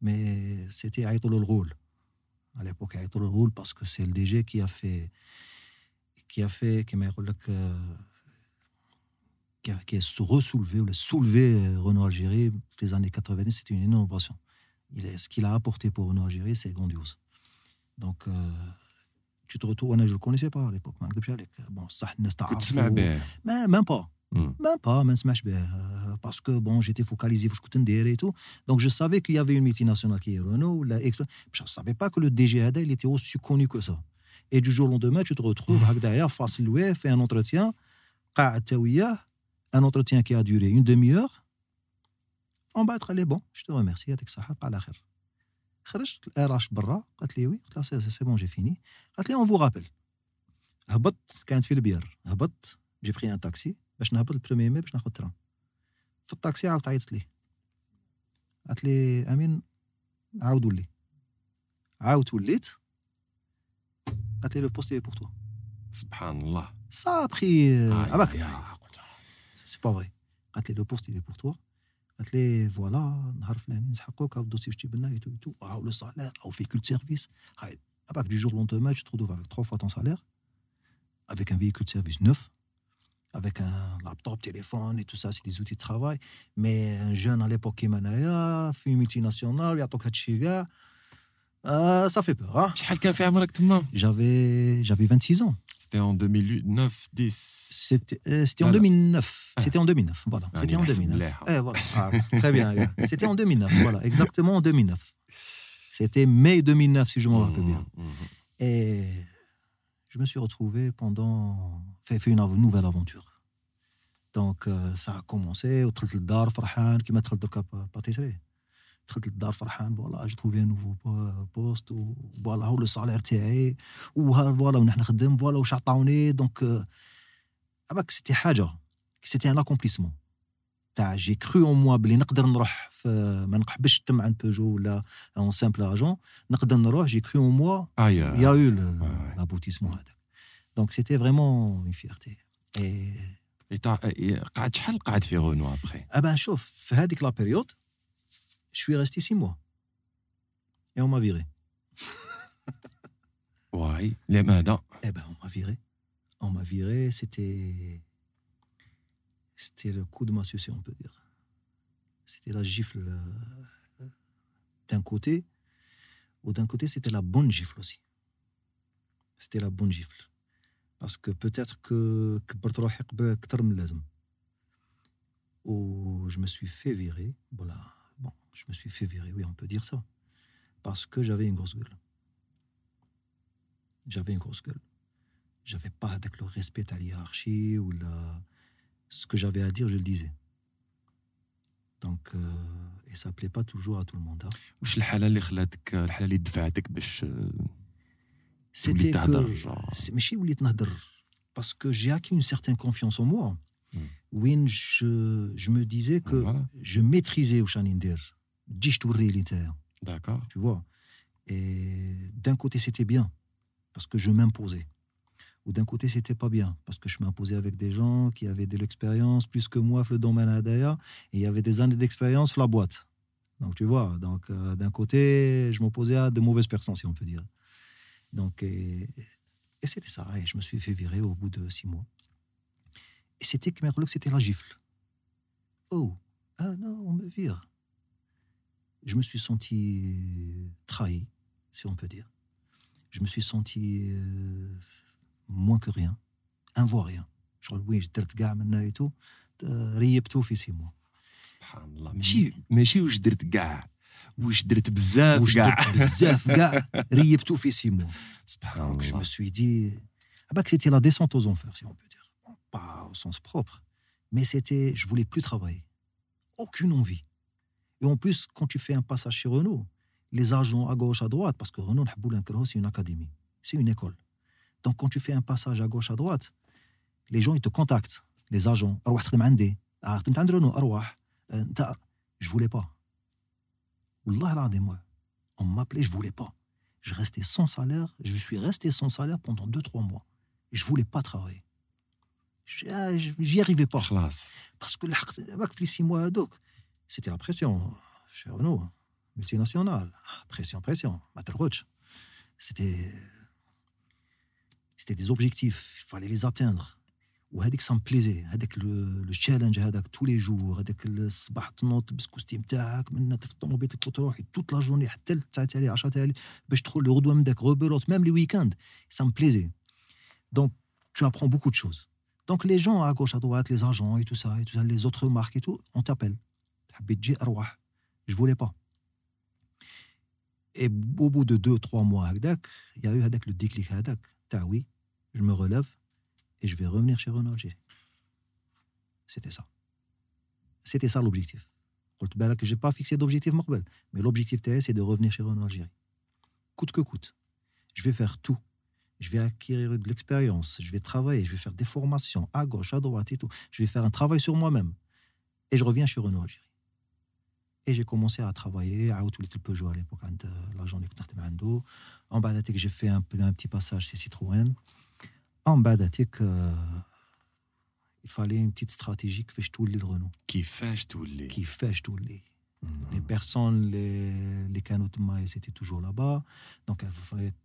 mais c'était Aïtoul le rôle. À l'époque, Aïtoul le parce que c'est le DG qui a fait qui a fait, qui m'a qui a, qui a ressoulevé, ou le soulevé euh, Renault Algérie, les années 90, c'était une innovation. Il est, ce qu'il a apporté pour Renault Algérie, c'est grandiose. Donc, euh, tu te retrouves, je ne le connaissais pas à l'époque. Bon, ça, mais même pas. Même pas, même euh, parce que bon, j'étais focalisé, je et tout. Donc je savais qu'il y avait une multinationale qui est Renault, la... je ne savais pas que le DGAD il était aussi connu que ça. et du jour au lendemain tu te retrouves هكذايا فاصل loué fait un entretien قاعد تا وياه un entretien qui a duré une demi-heure. On va être allé, bon, je te remercie, avec ça, pas la khair. خرجت الار برا قالت لي وي قلت لها سي بون جي فيني قالت لي اون فو رابيل هبطت كانت في البير هبطت جي بري ان تاكسي باش نهبط البروميي مي باش ناخذ تران في التاكسي عاودت عيطت لي قالت لي امين عاود ولي عاود وليت قالت لي لو بوست بور توا سبحان الله Ça a pris. euh, Aïe, ah bah, aïe, aïe. c'est pas vrai. قالت لي لو بوست il est pour toi. قالت لي فوالا نهار فلاني نسحقوك هاو الدوسي واش تجيب لنا ايتو ايتو هاو لو سالير هاو فيكول سيرفيس هاي اباك du jour au lendemain tu te retrouves avec trois fois ton salaire avec un véhicule de service neuf avec un laptop, téléphone et tout ça, c'est des outils de travail. Mais un jeune à l'époque qui est manaya, fait une multinationale, il y a tout كاع euh, ça fait peur. Hein j'avais, j'avais 26 ans. C'était en 2009, 10. C'était, euh, c'était en 2009. C'était en 2009. Voilà. C'était en 2009. Eh, voilà. Ah, très eh bien. C'était en 2009. Voilà. Exactement en 2009. C'était mai 2009, si je me rappelle bien. Et je me suis retrouvé pendant. Fait, une nouvelle aventure. Donc, euh, ça a commencé au Dar Farhan qui m'a parti دخلت للدار فرحان فوالا جي تروفي نوفو بوست فوالا هو لو سالير تاعي فوالا ونحن نخدم فوالا واش عطاوني دونك اباك سيتي حاجة سيتي ان اكومبليسمون تاع جي كرو اون موا بلي نقدر نروح في ما نحبش نتم عند بيجو ولا اون سامبل اجون نقدر نروح جي كرو اون موا eu ouais. l'aboutissement هذاك. Fierté. Et Et t'as- et قعدت شحال قعد في غونو ابخي ben شوف في هذيك لا بيريود Je suis resté six mois. Et on m'a viré. ouais, les mains dans. Eh ben, on m'a viré. On m'a viré, c'était. C'était le coup de ma sucée, on peut dire. C'était la gifle euh, d'un côté, ou d'un côté, c'était la bonne gifle aussi. C'était la bonne gifle. Parce que peut-être que Ou je me suis fait virer. Voilà Bon, je me suis fait virer, oui, on peut dire ça. Parce que j'avais une grosse gueule. J'avais une grosse gueule j'avais pas avec le respect à la hiérarchie ou la... ce que j'avais à dire, je le disais. Donc, euh, et ça plaît pas toujours à tout le monde. hein. واش الحاله اللي خلاتك الحاله اللي دفعتك باش آه، C'était تهدر، que. genre. c'est- ماشي وليت نهدر parce que j'ai acquis une certaine confiance en moi. Mm. وين je, je me disais que Voilà. je maîtrisais واش راني ندير. D'accord. Tu vois? Et d'un côté, c'était bien, parce que je m'imposais. Ou d'un côté, c'était pas bien, parce que je m'imposais avec des gens qui avaient de l'expérience plus que moi, le domaine d'ailleurs, et il y avait des années d'expérience, la boîte. Donc, tu vois, donc euh, d'un côté, je m'opposais à de mauvaises personnes, si on peut dire. Donc, et, c'était ça. Et je me suis fait virer au bout de six mois. Et c'était que c'était la gifle. Oh, ah non, on me vire je me suis senti trahi, si on peut dire. Je me suis senti euh, moins que rien, un voire rien. شغل وين درت كاع منا ايتو ريبتو في سي موا سبحان الله ماشي ماشي واش درت كاع واش درت بزاف واش كاع درت بزاف كاع ريبتو في سي موا سبحان Donc je me الله suis dit ah bah que c'était la descente aux enfers si on peut dire. Bon, pas au sens propre, mais c'était je voulais plus travailler. Aucune envie. Et en plus, quand tu fais un passage chez Renault, les agents à gauche, à droite, parce que Renault, c'est une académie, c'est une école. Donc, quand tu fais un passage à gauche, à droite, les gens, ils te contactent, les agents. Ah, euh, je voulais pas. on m'appelait, je voulais pas. Je restais sans salaire, je suis resté sans salaire pendant 2-3 mois. Je voulais pas travailler. Ah, j'y arrivais pas. Parce que les 6 mois, donc, c'était la pression. Chez Renault, multinationale. Ah, Pression, pression. ما ترغدش. C'était c'était des objectifs. Il fallait les atteindre. وهذيك ça me plaisait هذاك le, le challenge هذاك tous les jours هذاك الصباح تنوض تلبس كوستيم تاعك من في طوموبيلتك وتروح toute la journée حتى التسعة تاعي 10 تاعي باش تدخل الغدوه من داك rebelote même les week-ends ça me plaisait donc tu apprends beaucoup de choses donc les gens à gauche à droite les agents et tout ça et tout ça les autres marques et tout on t'appelle حبيت تجي اروح je voulais pas. Et au bout de deux, trois mois, il y a eu le déclic. Oui, je me relève et je vais revenir chez Renault Algérie. C'était ça. C'était ça l'objectif. Je n'ai pas fixé d'objectif, mais l'objectif, c'est de revenir chez Renault Algérie. Coûte que coûte. Je vais faire tout. Je vais acquérir de l'expérience. Je vais travailler. Je vais faire des formations à gauche, à droite et tout. Je vais faire un travail sur moi-même. Et je reviens chez Renault Algérie. Et j'ai commencé à travailler à Little Peugeot à l'époque, l'agent de En bas j'ai fait un, un petit passage chez Citroën. En bas euh, il fallait une petite stratégie qui fait tout le Renault. Qui fait tout le Qui fait tout le Les personnes, les, les canaux de maïs étaient toujours là-bas. Donc,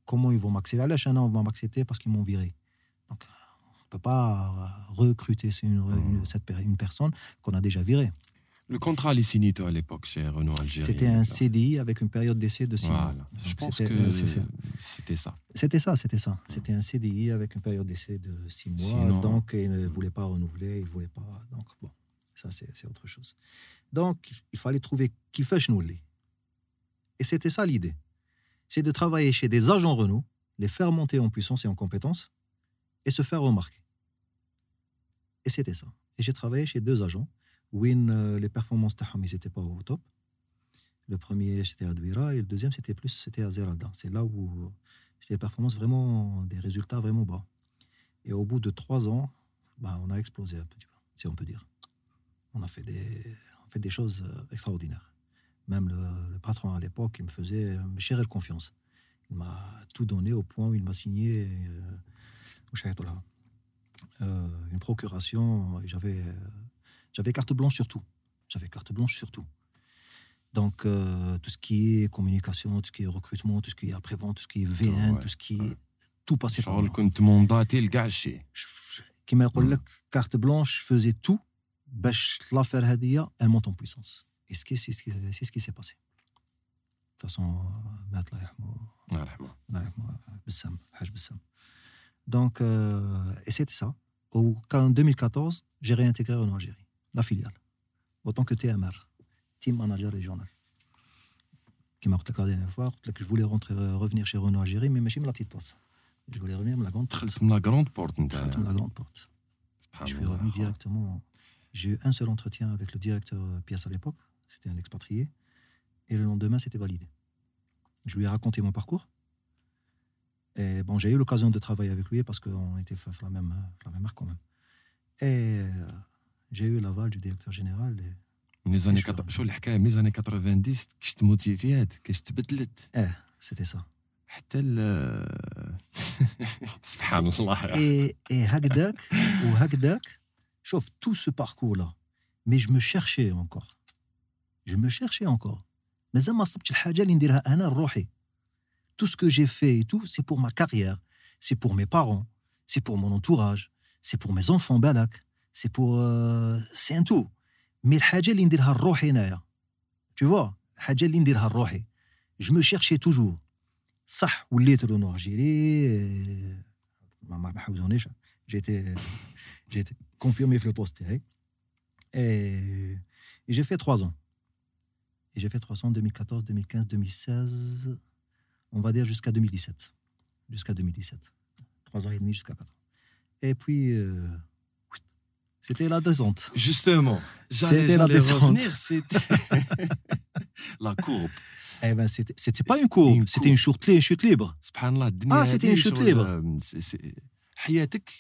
comment ils vont m'accepter Là, un an, ils vont m'accepter parce qu'ils m'ont viré. Donc, on ne peut pas recruter une, une, cette, une personne qu'on a déjà virée. Le contrat les signé à l'époque chez Renault Algérie. C'était un CDI avec une période d'essai de six mois. Je pense que c'était ça. C'était ça, c'était ça. C'était un CDI avec une période d'essai de six mois. Donc, il ne voulait pas renouveler, il ne voulait pas. Donc, bon, ça, c'est autre chose. Donc, il fallait trouver qui fait nous Et c'était ça l'idée. C'est de travailler chez des agents Renault, les faire monter en puissance et en compétence et se faire remarquer. Et c'était ça. Et j'ai travaillé chez deux agents Win, euh, les performances ils n'étaient pas au top. Le premier, c'était à Douira, et le deuxième, c'était plus c'était à Zeralda. C'est là où c'était des performances vraiment, des résultats vraiment bas. Et au bout de trois ans, bah, on a explosé un petit peu, si on peut dire. On a fait des, fait des choses euh, extraordinaires. Même le, patron à l'époque, il me faisait me chérir confiance. Il m'a tout donné au point où il m'a signé euh, euh, une procuration. J'avais j'avais carte blanche sur tout. J'avais carte blanche sur tout. Donc, euh, tout ce qui est communication, tout ce qui est recrutement, tout ce qui est après-vente, tout ce qui est VN, tout ce qui est. Tout passait par là. كنت منضاتي لكاع الشيء. كيما يقول لك carte blanche, je faisais tout باش l'affaire هذه elle monte en puissance. Et c'est ce qui s'est passé. De toute façon, مات الله يرحمه. الله يرحمه. الله يرحمه بالسم حاج بالسم. Donc, euh, et c'était ça. En 2014, j'ai réintégré en Algérie la filiale, autant que TMR, Team Manager Régional. Qui m'a la dernière fois, que je voulais rentrer, euh, revenir chez Renault Algérie, mais je la petite porte. Je voulais revenir à la grande porte. la grande porte. la grande porte. Je suis revenu directement. J'ai eu un seul entretien avec le directeur euh, pièce à l'époque, c'était un expatrié, et le lendemain, c'était validé. Je lui ai raconté mon parcours. Et bon, j'ai eu l'occasion de travailler avec lui parce qu'on était la même, la même marque quand même. Et euh, j'ai eu l'aval du directeur général. من les années 80 شو الحكايه من les années 90 كش تموتيفيات كش تبدلت اه سيتي سا حتى سبحان الله اي اي هكذاك وهكذاك شوف tout ce parcours là mais je me cherchais encore je me cherchais encore مازال ما صبتش الحاجه اللي نديرها انا لروحي tout ce que j'ai fait et tout c'est pour ma carrière c'est pour mes parents c'est pour mon entourage c'est pour mes enfants بالك c'est pour euh, c'est un tout mais الحاجه اللي نديرها لروحي هنايا tu vois الحاجه اللي نديرها لروحي je me cherchais toujours صح وليت رونو الجيري ما ما حوزونيش j'étais j'étais confirmé في البوست تاعي et, et j'ai fait trois ans et j'ai fait trois ans 2014 2015 2016 on va dire jusqu'à 2017 jusqu'à 2017 trois ans et demi jusqu'à quatre ans et puis euh, c'était la descente. Justement. C'était la descente. C'était la courbe. Eh ben, c'était, c'était pas une courbe, c'était une chute, chute libre. Ah, c'était une chute libre. حياتك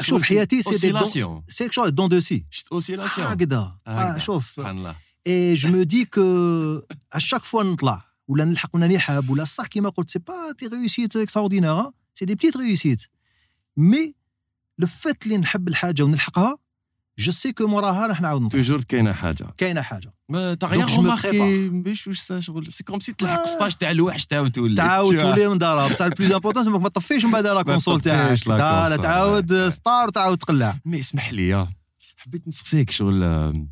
شوف حياتي سي سي شو دون دو سي اوسيلاسيون هكذا شوف سبحان الله اي جو مو دي كو ا شاك فوا نطلع ولا نلحق ولا نحب ولا صح كيما قلت سي با دي ريوسيت اكستراوردينير سي دي بتيت ريوسيت مي لو فات اللي نحب الحاجه ونلحقها جو سي كو موراها راح نعاود نطلع توجور كاينة حاجة. كاينة حاجة. ما تغير ماركي باش واش شغل. سي كوم سي تلحق 16 تاع الوحش تعاود تولي. تعاود تولي من دارها. بصح البلوز امبورتون ما تطفيش من بعد لا كونسول تاعك. تعاود ستار تعاود تقلع. مي اسمح لي حبيت نسقسيك شغل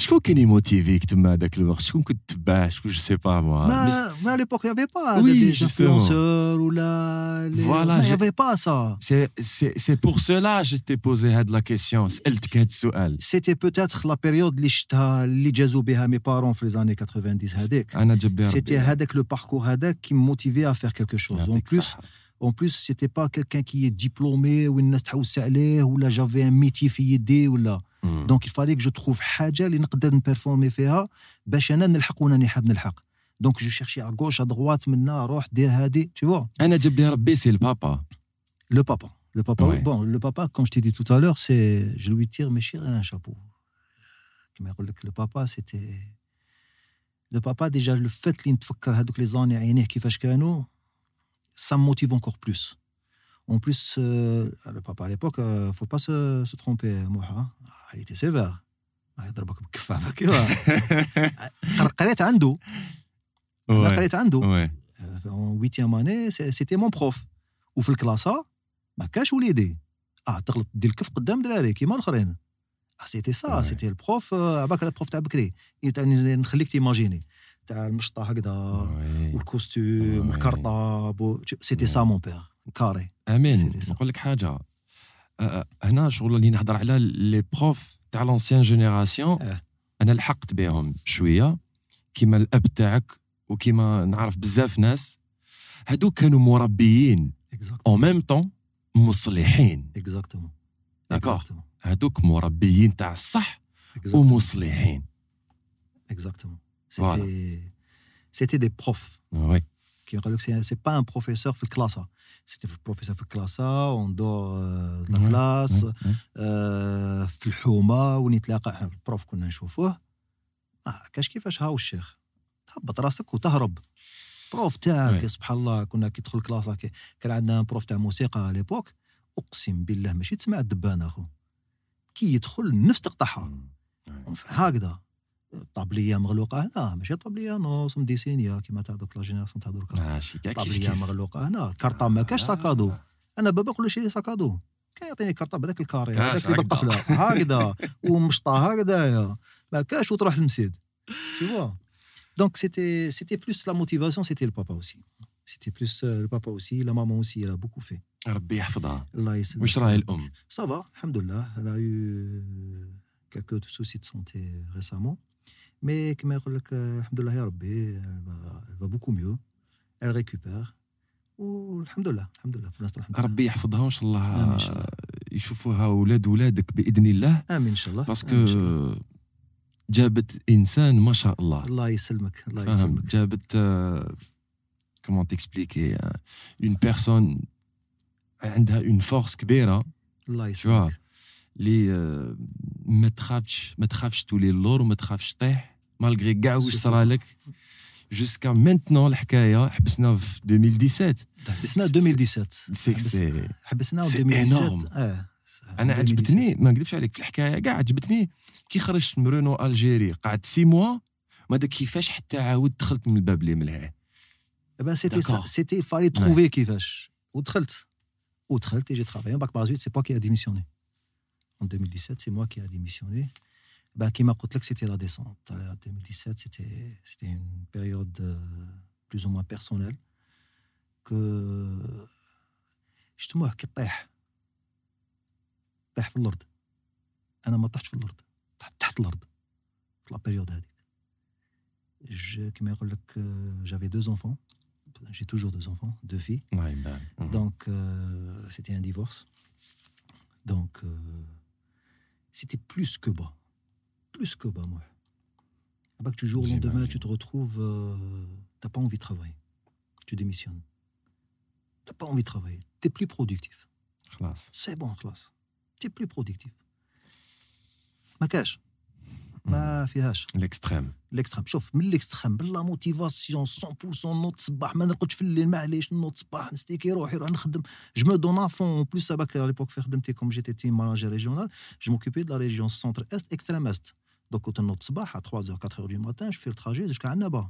شكون كان يموتيفيك تما هذاك الوقت شكون كنت تباه شكون جو سي با موا ما ما ليبوك يافي با وي انفلونسور ولا فوالا يافي با سا سي سي سي بور سولا جو تي بوزي هاد لا كيسيون سالتك هاد السؤال سيتي بوتيتر لا بيريود اللي شفتها اللي جازوا بها مي بارون في لي 90 هذيك انا جاب سيتي هذاك لو باركور هذاك كي موتيفي ا فير كيلكو شوز اون بلوس En plus, c'était pas quelqu'un qui est diplômé ou une ou là j'avais un métier في يدي ولا مم. دونك يفالي جو تروف حاجه اللي نقدر نبيرفورمي فيها باش انا نلحق وانا حاب نلحق دونك جو شيرشي ا غوش ا دغوات منا روح دير هادي tu vois انا جاب لي ربي سي البابا le papa le papa Ouais. bon le papa comme je t'ai dit tout à l'heure c'est je lui tire mes chers un chapeau كما يقول لك le papa c'était le papa déjà le fait اللي نتفكر هذوك لي زاني عينيه كيفاش كانوا ça me motive encore plus en plus euh, le papa à l'époque euh, faut pas se, se tromper موحى il était sévère آه، يضربك بالكفه هكا قر- قريت عنده انا Ouais. قريت عنده Ouais. en huitième année c'est- c'était mon prof وفي الكلاسة ما كاش وليدي اه تغلط دير الكف قدام دراري كيما الاخرين اه سيتي سا Ouais. سيتي البروف آه، عباك البروف تاع بكري يعني نخليك تيماجيني تاع المشطه هكذا Ouais. والكوستيم Ouais. والكرطاب و- سيتي Ouais. سا مون بير كاري. آمين. نقول لك حاجة. أه، أه، هنا شغل اللي نهضر على لي بروف تاع لونسيان جينيراسيون. آه. أنا لحقت بهم شوية. كيما الأب تاعك وكيما نعرف بزاف ناس. هادو كانوا مربيين. اون ميم طون مصلحين. اكزاكتومون D'accord. هادوك مربيين تاع الصح ومصلحين. اكزاكتومون. سيتي سيتي دي بروف وي qui يقول لك سي با ان بروفيسور في الكلاسه سيتي في البروفيسور في الكلاسه اون دور لا. كلاس آه، في الحومة وين يتلاقى إحنا البروف كنا نشوفوه. ما كاش كيفاش هاو الشيخ؟ تهبط راسك وتهرب. بروف تاعك. سبحان الله كنا كي تدخل الكلاس كي- كان عندنا بروف تاع موسيقى ليبوك أقسم بالله ماشي تسمع الدبان أخو. كي يدخل النفس تقطعها هكذا. طابلية مغلوقة هنا ماشي طابلية نص مديسينيا كيما تاع دوك لا جينيراسيون تاع دوكا ماشي كاع كيف طابلية مغلوقة هنا الكارطه ما كاش ساكادو. أنا بابا نقول له شري ساكادو. كان يعطيني كارطة بهذاك الكاري هذاك اللي. بالطفلة. هكذا. ومشطة هكذايا ما كاش وتروح للمسيد. Tu vois. Donc c'était c'était plus la motivation c'était le papa aussi. C'était plus euh, le papa aussi la maman aussi elle a beaucoup fait. ربي يحفظها. الله يسلمك. واش راهي الأم؟ Alhamdoulilah elle a eu quelques soucis de santé récemment. Mais كما يقول لك آه، الحمد لله يا ربي va beaucoup mieux. Elle récupère. والحمد لله الحمد لله l'instant الحمد لله. ربي يحفظها وإن شاء الله الله. يشوفوها أولاد ولادك بإذن الله. آمين إن شاء الله. باسكو. جابت إنسان ما شاء الله. الله يسلمك الله يسلمك. جابت كومون تكسبليكي اون بيرسون عندها اون فورس كبيرة. الله يسلمك. اللي آه، ما تخافش ما تخافش تولي اللور وما تخافش تطيح مالغري كاع واش صرا لك جوسكا مينتنون الحكاية حبسنا في 2017 حبسنا 2017 سي حبس- سي حبسنا سي 2017 énorme. آه أنا 2017. عجبتني ما نكذبش عليك في الحكاية كاع عجبتني كي خرجت من رونو ألجيري قعدت سي موا ما كيفاش حتى عاود دخلت من الباب اللي ملهاه ça. D'accord. C'était, fallait trouver كيفاش. ودخلت. ودخلت et j'ai travaillé. Bac par la suite, c'est moi qui a démissionné. En 2017, c'est moi qui a démissionné. Ben, كيما قلت لك, c'était la descente. En 2017, c'était, c'était une période euh, plus ou moins personnelle. Que شتموه كي طيح. طيح في الأرض. أنا ما طحتش في الأرض. طحت تحت الأرض. في لا بيريود هذيك. Je- كيما يقول لك euh, j'avais deux enfants. J'ai toujours deux enfants, deux filles. الله يبارك Donc, euh, c'était un divorce. Donc, euh, c'était plus que bas. Plus que bas, moi. Ah bah, que du jour au lendemain, J'imagine. tu te retrouves, euh, t'as pas envie de travailler. Tu démissionnes. T'as pas envie de travailler. T'es plus productif. خلاص C'est bon, classe. T'es plus productif. ما كاش ما فيهاش الاكستريم الاكستريم شوف من الاكستريم بلا موتيفاسيون 100% نوض صباح ما نرقدش في الليل معليش نوض صباح نستيكي روحي نروح نخدم جو مو دون فون اون بلوس هذاك à l'époque في خدمتي كوم جيتي تيم ماناجر ريجيونال جو موكوبي دو لا ريجيون سونتر است اكستريم است دونك كنت نوض صباح à 3h 4h du matin جو في التراجي جوسكا عنابه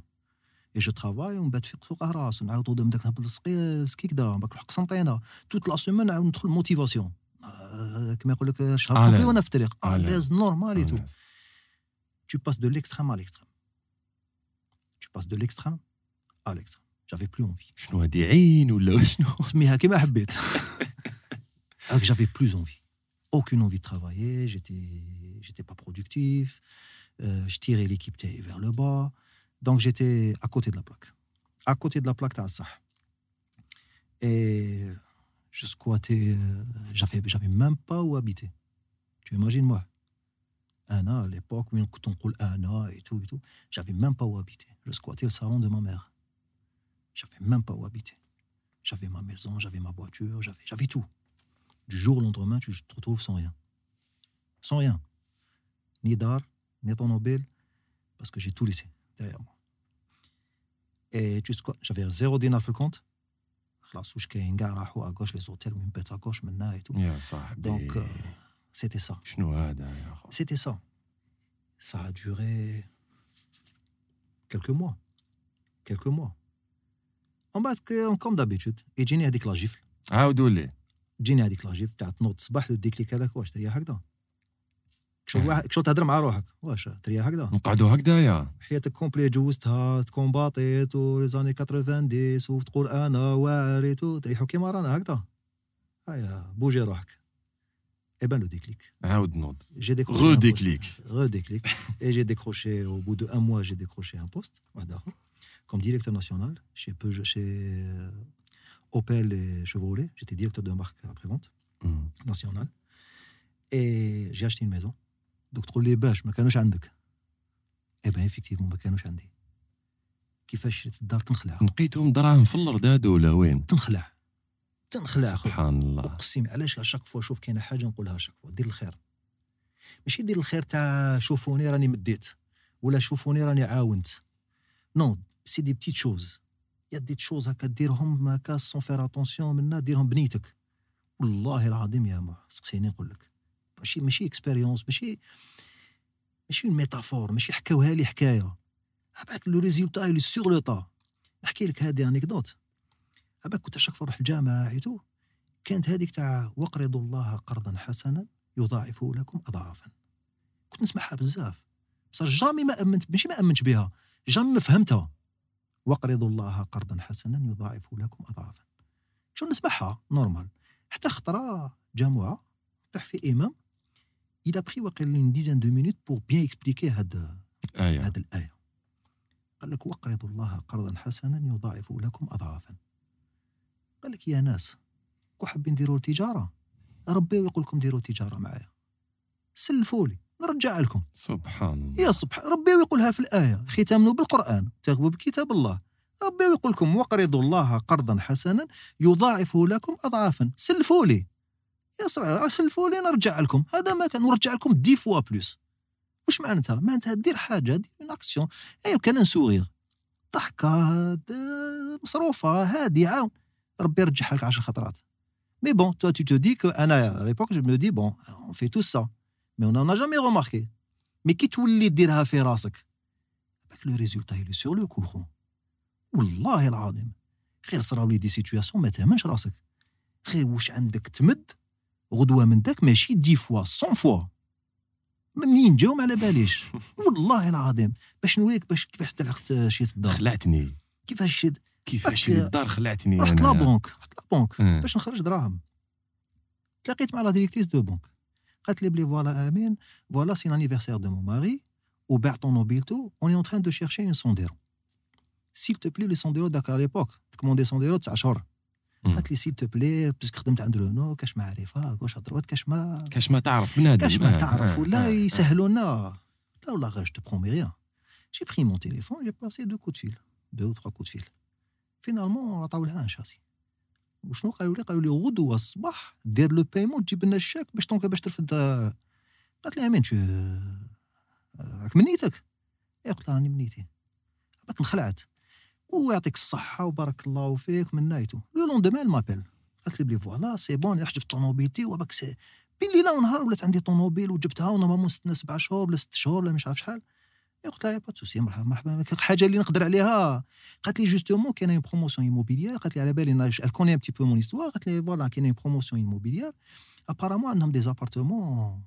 اي جو ترافاي ومن بعد في سوق راس نعاود نوض من داك نهبط السقي سكي كدا من بعد نروح قسنطينه توت لا سيمين نعاود ندخل موتيفاسيون كما يقول لك شهر كومبلي وأنا في الطريق لاز نورمال اي تو tu passes de l'extrême à l'extrême. Tu passes de l'extrême à l'extrême. J'avais plus envie. شنو هادي عين ولا شنو سميها كيما حبيت. Alors que J'avais plus envie. aucune envie de travailler, j'étais, pas productif, euh, je tirais l'équipe vers le bas. Donc j'étais à côté de la plaque. À côté de la plaque, t'as ça. Et je squattais, euh, j'avais, même pas où habiter. Tu imagines moi Un an à l'époque, où on roule un an et tout et tout, j'avais même pas où habiter. Je squattais le salon de ma mère. J'avais même pas où habiter. J'avais ma maison, j'avais ma voiture, j'avais tout. Du jour au lendemain, tu te retrouves sans rien. Sans rien. Ni d'art, ni ton Nobel, parce que j'ai tout laissé derrière moi. Et tu sais quoi? J'avais zéro dinar sur le compte. Je suis un à gauche, les hôtels, une pète à gauche, maintenant et tout. Donc, euh, c'était ça. C'était ça. Ça a duré quelques mois. Quelques mois. En bas, comme d'habitude, et Jenny a dit que la gifle. Ah, تجيني هذيك لاجيف تاع تنوض الصباح والديكليك هذاك واش تريا هكذا. شغل واحد تهضر مع روحك واش تريا هكذا؟ نقعدوا هكذا يا. حياتك كومبلي جوزتها تكون باطيت ولي زاني 90 وتقول أنا واريت تريحوا كيما رانا هكذا. هيا بوجي روحك. اي بان لو ديكليك. عاود نوض. جي ديكروشي غو ديكليك غو ديكليك اي جي ديكروشي أو بو دو ان موا جي ديكروشي ان بوست واحد اخر كوم ديريكتور ناسيونال شي بوجو شي Opel et Chevrolet. J'étais directeur de marque après-vente مم. nationale. Et j'ai acheté une maison. Donc, تقول لي باش ما كانوش عندك. Eh ben, effectivement, ما كانوش عندي. كيفاش الدار تنخلع. نقيتهم دراهم في الرداد ولا وين تنخلع. تنخلع. سبحان الله اقسم علاش اشاك فوا شوف كاينة حاجة نقولها اشاك فوا دير الخير ماشي دير الخير تاع شوفوني راني مديت ولا شوفوني راني عاونت نو سي دي بتيت شوز يا دي شوز هكا ديرهم هكا سون فير اتونسيون منا ديرهم بنيتك. والله العظيم يا ما سقسيني نقول لك. ماشي ماشي اكسبيريونس ماشي ماشي ميتافور ماشي حكاوها لي حكاية. هباك لو ريزولتا اللي سور لو طا نحكي لك هذه انيكدوت هباك كنت فوا نروح الجامعة ايتو كانت هذيك تاع واقرضوا الله قرضا حسنا يضاعفه لكم اضعافا. كنت نسمعها بزاف. بصح جامي ما أمنت ماشي ما أمنتش بها. جامي ما فهمتها. واقرضوا الله قرضا حسنا يضاعفه لكم أضعافا. شو نسمعها نورمال. حتى خطره جامعة طاح في إمام. Il a pris واقيلا une dizaine de minutes pour bien expliquer هاد آية. هذه الآية. قال لك واقرضوا الله قرضا حسنا يضاعف لكم أضعافا. قال لك يا ناس كو حابين ديروا تجارة ربي يقول لكم ديروا تجارة معايا. سلفوا لي. نرجع لكم. سبحان الله. يا سبحان ربي يقولها في الآية ختامنا بالقرآن تغبوا بكتاب الله. ربي يقول لكم واقرضوا الله قرضا حسنا يضاعفه لكم أضعافا. سلفوا لي. يا صغير سلفوا لي نرجع لكم. هذا ما كان نرجع لكم دي فوا بلوس واش معناتها معناتها دير حاجة دير اون اكسيون اي كان نسوغيغ ضحكة د- مصروفة هادي عاون. ربي يرجعها لك عشر خطرات. مي بون tu te dis que أنا l'époque je me dis bon on fait tout ça. On n'en a jamais remarqué. Mais كي تولي ديرها في راسك هذاك لو ريزولتا يلي سور لو كوخون والله العظيم خير صراو لي دي سيتوياسيون ما تامنش راسك خير واش عندك تمد غدوه من داك ماشي دي فوا 100 فوا منين جاو ما على باليش والله العظيم باش نوريك باش كيفاش تلحقت شيت الدار خلعتني كيفاش شيت كيفاش فك- الدار خلعتني رحت. لابونك رحت لابونك. باش نخرج دراهم تلاقيت مع لا ديريكتيس دو بونك قالت لي بلي فوالا امين فوالا سي لانيفرسير دو مون ماري وباع طونوبيلتو اون اون تران دو شيرشي اون سونديرو سيل تو بلي لي سونديرو داك على ليبوك تكوموندي سونديرو تسع شهور مم. قالت لي سيل تو بلي باسكو خدمت عند رونو كاش معرفه كاش هضروات كاش ما كاش ما تعرف بنادم كاش ما آه، تعرف آه، ولا آه، يسهلوا لنا لا والله غير جو برومي ريان جي بري مون تيليفون جي باسي دو كو دو فيل دو او تخوا كو دو فيل فينالمون عطاو لها ان شاسي وشنو قالوا لي؟ قالوا لي غدوة الصباح دير لو بايمون تجيب لنا الشاك باش تونك باش ترفد. قالت لي أمين راك منيتك اي قلت راني منيتي باك انخلعت. ويعطيك الصحة وبارك الله فيك من نايتو. لو لوندومان مابيل. قالت لي بلي فوالا سي بون حجبت طونوبيلتي وباك سي بين ليلة ونهار ولات عندي طونوبيل وجبتها ونورمالمون ستنا سبع شهور ولا ست شهور ولا مش عارف شحال. قلت لها با توسي مرحبا مرحبا حاجة اللي نقدر عليها؟ قالت لي جوستومون كاينة اون بروموسيون ايموبيليير قالت لي على بالي ال كوني ان بتي بو مون استوار قالت لي فوالا كاينة اون بروموسيون ايموبيليير ابارامون عندهم دي زابارتمون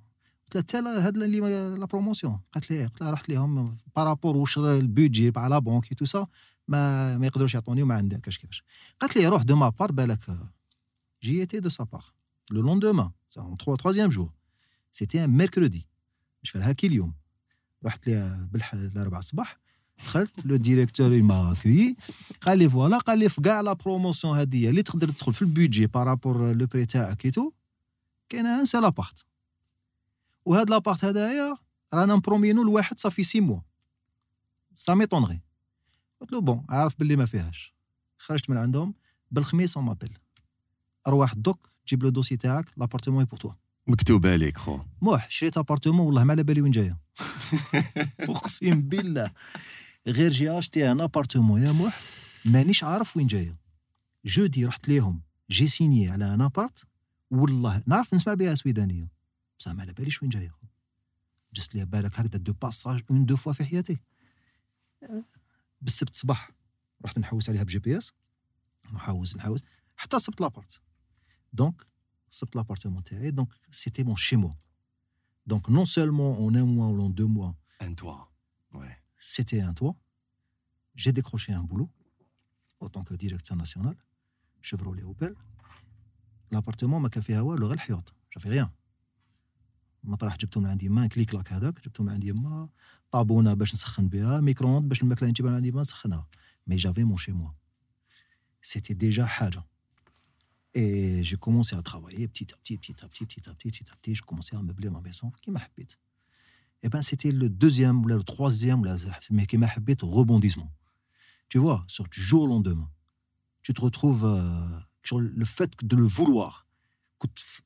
قلت لها هاد اللي لا بروموسيون قالت لي قلت لها رحت لهم بارابور واش البودجي على لا بونك تو سا ما ما يقدروش يعطوني وما عندكش كيفاش؟ قالت لي روح دو ما بار بالك جي ايتي دو سا بار لو لوندومان troisième jour. سيتي ان ميركودي مش فالها كي اليوم رحت لي بالح الاربعاء الصباح دخلت لو ديريكتور ما اكوي قال لي فوالا قال لي في كاع لا بروموسيون هذه اللي تقدر تدخل في البودجي بارابور لو بري تاعك ايتو كاينة ان سيل ابارت وهاد لابارت هذايا رانا مبرومينو لواحد صافي سي موا سا ميطونغي قلت له بون عارف باللي ما فيهاش. خرجت من عندهم بالخميس اون مابيل ارواح دوك جيب لو دوسي تاعك لابارتمون بور توا مكتوبة لك خو. موح شريت أبارتمون والله ما على بالي وين جاية. أقسم بالله. غير جي أشتي ان أبارتمون يا موح مانيش عارف وين جاية. جودي رحت ليهم جي سيني على ان أبارت والله نعرف نسمع بها سويدانية. بصح ما على باليش وين جاية جست لي بالك هكذا دو باساج اون دو فوا في حياتي. بالسبت صباح رحت نحوس عليها بجي بي إس. نحوس نحوس. حتى صبت لابارت. دونك صبت لابارتمون تاعي دونك سيتي مون شي مو دونك نون سولمون اون ان موا ou en deux mois ان توا ouais c'était un toit. J'ai décroché un boulot en tant que directeur national, Chevrolet Opel. L'appartement ما كان فيها والو غير الحيوط جافي غيان مطرح جبتو من عندي ما كليك لاك هذاك جبتو من عندي ما طابونه باش نسخن بها ميكرووند باش الماكله نجيبها من عندي ما نسخنها مي جافي مون شي موا سيتي ديجا حاجه et j'ai commencé à travailler petit à petit, petit à petit, petit à petit, petit à petit. Je commençais à meubler ma maison, qui m'a Et eh ben c'était le deuxième le troisième, mais qui m'a rebondissement. Tu vois, sur du jour au lendemain, tu te retrouves euh, sur le fait de le vouloir.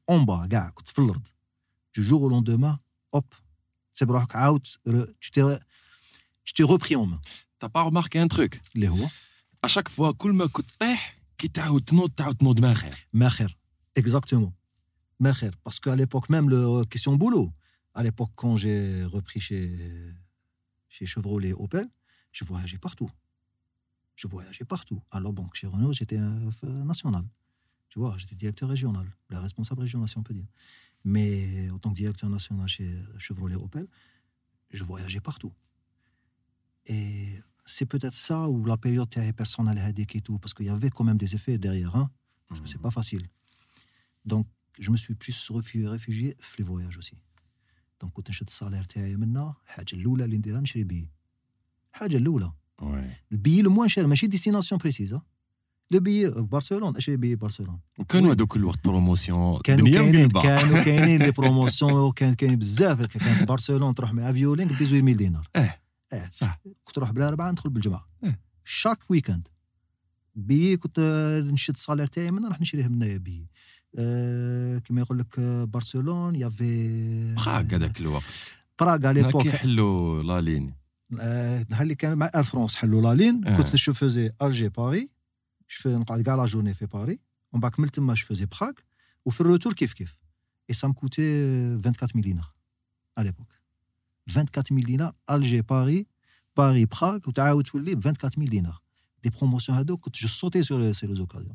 En bas, gars, du jour au lendemain, hop, c'est out, tu t'es, repris en main. T'as pas remarqué un truc? Les À chaque fois, cool me coûte hein كي تعاود تنوض تعاود تنوض ما خير Maher, exactement. Maher, parce qu'à l'époque, même le question boulot, à l'époque, quand j'ai repris chez, chez Chevrolet Opel, je voyageais partout. Je voyageais partout. Alors, bon, chez Renault, j'étais euh, f- national. Tu vois, j'étais directeur régional, la responsable régional, si on peut dire. Mais en tant que directeur national chez Chevrolet Opel, je voyageais partout. Et c'est peut-être ça où la période était personnelle et tout, parce qu'il y avait quand même des effets derrière. Hein parce que c'est pas facile. Donc, je me suis plus refu- réfugié في les voyages aussi. Donc, كنت نشد الصالير تاعي منا الحاجة الأولى اللي نديرها نشري بي. الحاجة الأولى ouais البي لو موان شير ماشي ديستيناسيون بريسيزا لو بي برشلونة اشري بي برشلونة وكانوا هذوك الوقت بروموسيون كانوا بنيه كاينين مقلبه كانوا كاينين لي بروموسيون كان كاين بزاف كانت برشلونة تروح مع فيولينغ ب 18000 دينار اه آه. صح. كنت نروح بلا أربعة ندخل بالجمعة إيه. شاك ويكاند بي كنت آه، نشد الصالير تاعي من نروح نشريه من بي. آه كما يقول لك آه، برشلون يافي بخاك هذاك الوقت. براغ على ليبوك كي يحلوا لا لين آه، نهار اللي كان مع إير فرونس حلوا لا لين إيه. كنت شو فوزي ألجي باري. نقعد كاع لا جورني في باري. ومن بعد كملت تما شو فوزي براغ. وفي الروتور كيف كيف. اي سا مكوتي 24000 دينار على ليبوك 24000 دينار الجي باري باري براغ وتعاود تولي ب 24000 دينار دي بروموسيون هادوك كنت جو سوتي سور سي لي اوكازيون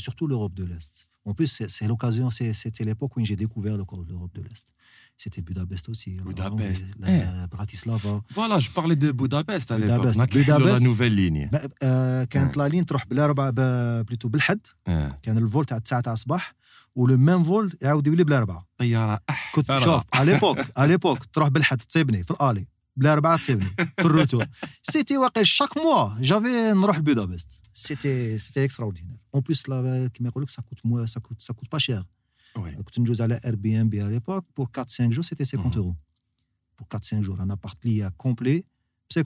et surtout l'Europe de l'Est. En plus, c'est c'est l'occasion, c'est- c'était l'époque où j'ai découvert le- l'Europe de l'Est. C'était Budapest aussi. la Budapest, Hongrie, la- Bratislava. فوالا جو بارلي دو بودابست على بودابست. l'époque كي يحلوا لا بودابست. نوفيل ليني ب- آه، كانت لا لين تروح بالاربعه ب- بليتو بالحد اه كان الفول تاع 9 تاع الصباح ولو ميم فول يعاود يولي بالاربعه طياره اح كنت فرغة. شوف على ليبوك على ليبوك تروح بالحد تصيبني في الالي بالاربعه تصيبني في الروتور سيتي واقع شاك موا جافي نروح لبودابست سيتي سيتي اكسترا اوردينير اون بليس لا كيما يقول لك سا كوت موا سا كوت سا كوت با شير وي كنت ندوز على اير بي ام بي على ليبوك بور 4 5 جور سيتي 50 Mhm. اورو بور 4 5 جور ان ابارت ليا كومبلي ب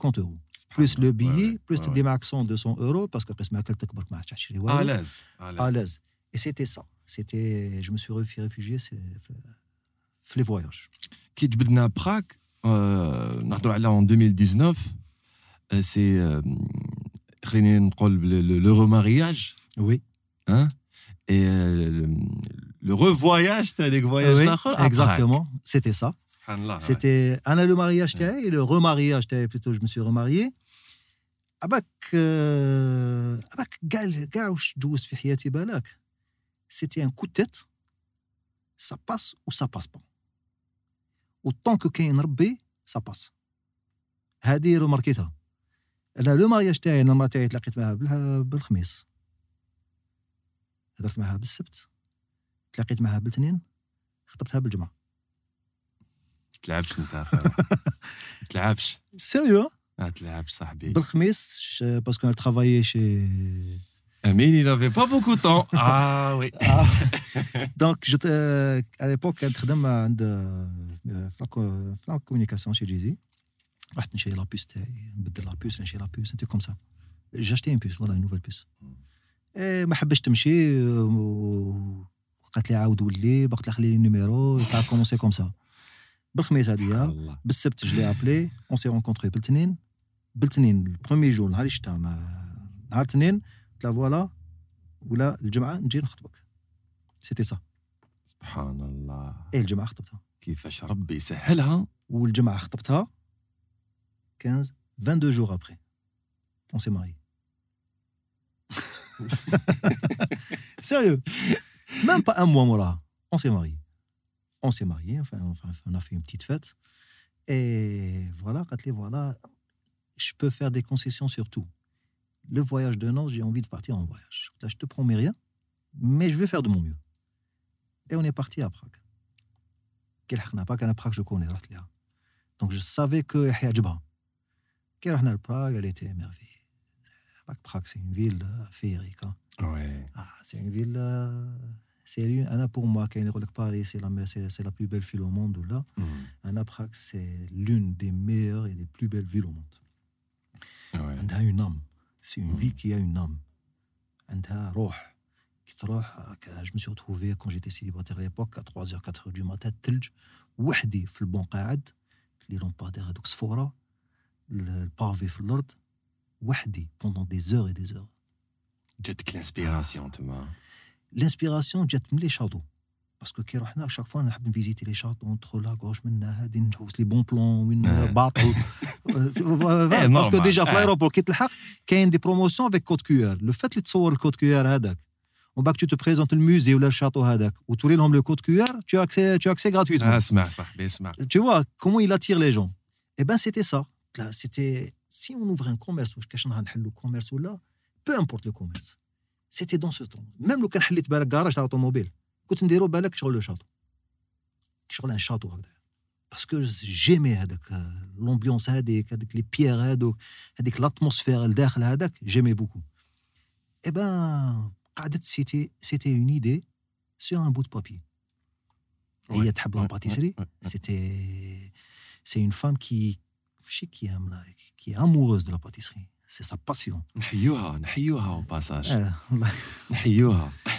50 اورو بلوس لو بيي بلوس تدي معاك 100 200 اورو باسكو قسم اكلتك برك ما عادش تشري والو الاز à l'aise. Et c'était ça. C'était, je me suis réfugié, c'est les voyages. Qui à Prague, en 2019, c'est le remariage. Oui. Hein et le, le revoyage, tu as des voyages oui, Exactement, c'était ça. C'était ouais. le mariage ouais. et le remariage plutôt, je me suis remarié. Abak, abak, gal, gauche, douce, fihiati balak. c'était un coup de tête ça passe ou ça passe pas. Autant que كاين ربي ça passe. هذه رماركيتها أنا لو مارياج تاعي أنا تاعي تلاقيت معاها بالخميس. هدرت معاها بالسبت. تلاقيت معاها بالاثنين خطبتها بالجمعة. تلعبش أنت تلعبش. سيريو آه، تلعبش صاحبي. بالخميس باسكو أنا ترافايي شي Amine, il n'avait pas beaucoup de temps. Ah oui. Ah. Donc, j'étais, euh, à l'époque, كنت خدام عند آه، في لا- في لا كوميونيكاسيون شي جيزي رحت نشري لا بوس تاعي نبدل لا بوس نشري لا بوس انت كوم سا جاشتي ان بوس فوالا اون نوفيل بوس إيه ما حبش تمشي و- وقالت لي عاود ولي بقت لي خلي لي النيميرو سا كومونسي كوم سا بالخميس هذيا الله بالسبت جو لي ابلي اون سي رونكونتري بالتنين بالتنين البروميي جور نهار الشتا مع نهار الاثنين قلت لها فوالا ولا الجمعه نجي نخطبك سيتي سا سبحان الله ايه الجمعه خطبتها كيفاش ربي يسهلها والجمعه خطبتها 15 22 جور ابري اون سي ماري Sérieux Même pas un mois موراها on s'est marié on s'est marié enfin, enfin on a fait une petite fête et voilà قالت لي voilà je peux faire des concessions sur tout le voyage de an, j'ai envie de partir en voyage. Là, je te promets rien, mais je vais faire de mon mieux. Et on est parti à Prague. Prague, Prague, je connais. Donc, je savais que Hajba. Prague, elle était émerveillée. Prague, c'est une ville euh, féerique. Hein. Ouais. Ah, c'est une ville. Euh, c'est l'une, pour moi, qui Paris, c'est la, c'est, la plus belle ville au monde. Là. Mm. Anna Prague, c'est l'une des meilleures et des plus belles villes au monde. Ah ouais. Elle a une âme. C'est une Mm. ville qui a une âme. Elle a روح. Qui تروح, euh, Je me suis retrouvé quand j'étais célibataire à l'époque, à 3h, 4h du matin, الثلج وحدي في البون قاعد لي لومبادير هذوك صفورة البافي في الأرض وحدي pendant des heures et des heures. جاتك الانسبيراسيون تما الانسبيراسيون جات من لي شاطو باسكو كي رحنا شاك فوا نحب نفيزيتي لي شاطو ندخل لا غوش منا هادي نحوس لي بون بلون وين آه. باطل باسكو normal. ديجا في آه. الايروبور كي تلحق كاين دي بروموسيون افيك كود كيو ار لو فات اللي تصور الكود كيو ار هذاك ومن بعد تو te بريزونت الموزي ولا الشاطو هذاك وتوري لهم لو كود كيو ار tu as accès tu as accès gratuitement اسمع صاحبي اسمع tu vois comment il attire les gens Eh ben c'était ça. Là, c'était si on ouvre un commerce ou كاش نهار نحلو commerce ولا peu importe le commerce. C'était dans ce temps. Même لو كان حليت بالك كراج تاع اوتوموبيل كنت نديرو بالك شغل لو شاطو. شغل ان شاطو هكذا. باسكو جيمي هذاك لومبيونس هذيك هذيك لي بيير هذوك هذيك لاتموسفير الداخل هذاك جيمي بوكو. اي بان قعدت سيتي سيتي اون ايدي سور ان بوت بابي. هي تحب لا باتيسري C'était. C'est une femme qui. Je sais qui aime là, qui est amoureuse de la pâtisserie. C'est sa passion. نحيوها نحيوها اون باساج Euh, نحيوها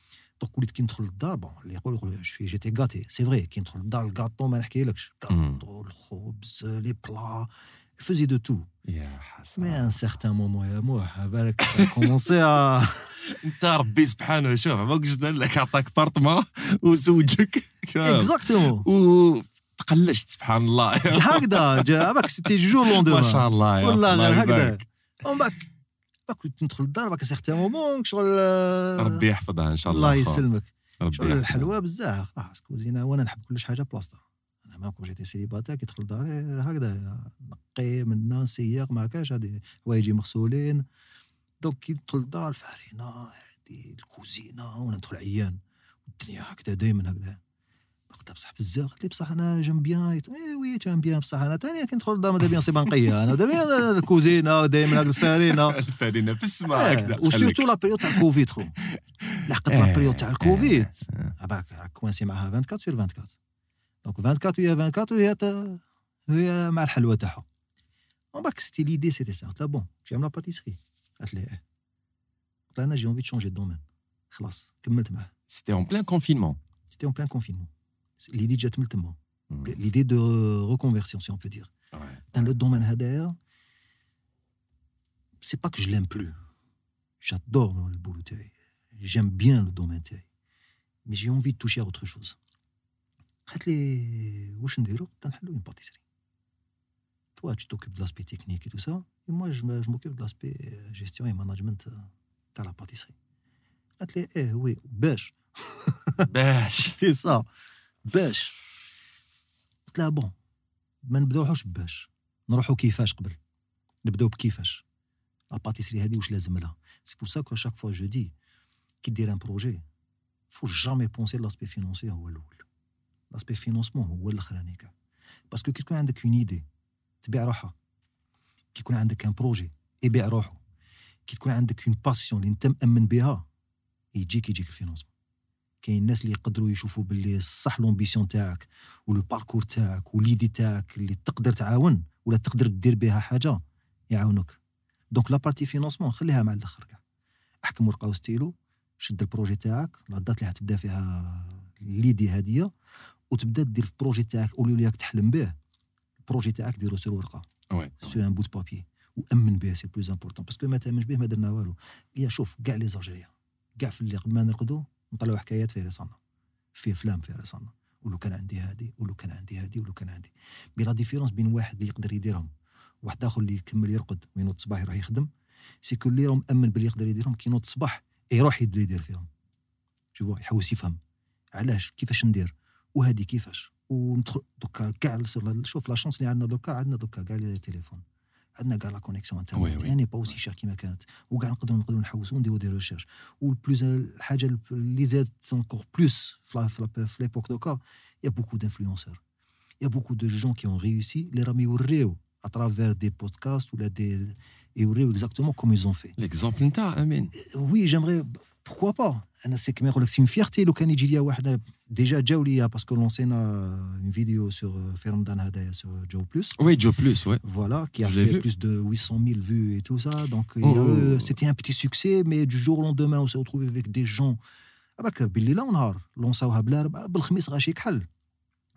دونك وليت كي ندخل للدار بون اللي يقول يقول جو جيتي غاتي سي فري كي ندخل للدار الكاطو ما نحكيلكش الكاطو الخبز لي بلا faisait de tout يا حسن. À un certain moment يا موح بالك à أنت ربي سبحانه شوف ما قلت لك عطاك بارتما وزوجك. exactement. وتقلشت سبحان الله. هكذا جا- بالك سيتي جو ما لوندومان شاء الله والله الله غير هكذا. ومن بعد كنت ندخل للدار بعد سيغتان مومون شغل آه، ربي يحفظها إن شاء الله الله. يسلمك. شغل. الحلوة بزاف. خلاص كوزينة وأنا نحب كلش حاجة بلاصتها. أنا ما كون جيتي سيليباتير كي تدخل لداري هكذا نقي منا نسيق ما كاش هادي حوايجي مغسولين. دونك كي ندخل للدار الفارينه هادي الكوزينة وأنا ندخل عيان. الدنيا هكذا دائما هكذا. قلت بصح بزاف قلت لي بصح انا جيم بيان اي وي جيم بيان بصح انا ثاني كي ندخل للدار ماذا بيان سي بنقيه انا ماذا بيان الكوزينه دائما هكذا الفارينه الفارينه في السماء هكذا وسورتو لا بيريود تاع الكوفيد خو لحقت لا إيه، بيريود تاع الكوفيد إيه. عباك راك كوانسي معاها 24 سير 24 دونك 24 هي 24 وهي تا- هي مع الحلوه تاعها ومن بعد سيتي ليدي سيتي سا قلت لها بون tu aimes la pâtisserie قالت لي ايه قلت لها انا جي انفي تشونجي دومين خلاص كملت معاه C'était en plein confinement. سيتي اون بلان كونفينمون l'idée de hmm. l'idée de reconversion, si on peut dire. Dans le domaine Hader, c'est pas que je l'aime plus. J'adore le boulot J'aime bien le domaine Mais j'ai envie de toucher à autre chose. Toi, tu t'occupes de l'aspect technique et tout ça. Et moi, je m'occupe de l'aspect euh, gestion et management euh, de la pâtisserie. Athlé, eh oui, bêche. Bêche. C'était ça. باش. قلت لها بون ما نبداوش باش نروحوا كيفاش قبل. نبداو بكيفاش. لا باتيسري هذه واش لازم لها. سي بور سا كو شاك فوا جو دي كي دير ان بروجي فو جامي بونسي لاسبي فينونسي هو الأول لاسبي فينونسمون هو الاخراني كاع باسكو كي تكون عندك اون ايدي تبيع روحها كي يكون عندك ان بروجي يبيع روحه كي تكون عندك اون باسيون اللي انت مامن بها يجيك يجيك الفينونسمون كاين الناس اللي يقدروا يشوفوا باللي صح لومبيسيون تاعك ولو باركور تاعك وليدي تاعك اللي تقدر تعاون ولا تقدر دير بها حاجة يعاونوك. دونك لا بارتي فينونسمون خليها مع الآخر كاع. احكم ورقه وستيلو شد البروجي تاعك لا دات اللي حتبدا فيها ليدي هادية وتبدا دير البروجي تاعك اللي راك تحلم به البروجي تاعك ديرو سور ورقه وي سور ان بوت بابي وامن به سي بلوز امبورتون باسكو ما تأمنش به ما درنا والو. يا شوف كاع لي زالجيريان كاع في اللي قبل ما نرقدوا نطلعوا حكايات في راسنا في أفلام في راسنا ولو كان عندي هادي ولو كان عندي هادي ولو كان عندي. مي لا ديفيرونس بين واحد اللي يقدر يديرهم واحد آخر اللي يكمل يرقد وينوض الصباح يروح يخدم. سي كو اللي مامن باللي يقدر يديرهم كي ينوض الصباح يروح يبدا يدير فيهم شوفوا يحوس يفهم علاش كيفاش ندير وهذه كيفاش وندخل دوكا كاع شوف لا شونس اللي عندنا دوكا عندنا دوكا كاع لي تليفون عندنا كاع لا كونيكسيون وي انترنت وي. يعني با اوسي شير كيما كانت وكاع نقدروا نقدروا نحوسوا ونديروا دي ريشيرش والبلوز الحاجه اللي زادت انكور بلوس في لا- في لا- في ليبوك دوكا يا بوكو دانفلونسور يا بوكو دو جون كي اون ريوسي اللي راهم يوريو اترافير دي بودكاست ولا دي يوريو اكزاكتومون كوم يزون في ليكزومبل نتاع امين وي جيمري بوركوا با انا سي كيما يقول لك سي اون فيرتي لو كان يجي ليا واحد ديجا جاو ليا باسكو لونسينا اون فيديو سور في رمضان هذايا سور جو بلوس وي جو بلوس وي Voilà, qui a Je l'ai fait vu. plus de 800 000 vues et tout ça. Donc, il y a Oh. eu- c'était un petit succès, mais du jour au lendemain, on s'est retrouvé avec des gens. أباك بالليل ونهار لونساوها بلا ربع بالخميس غاشي كحل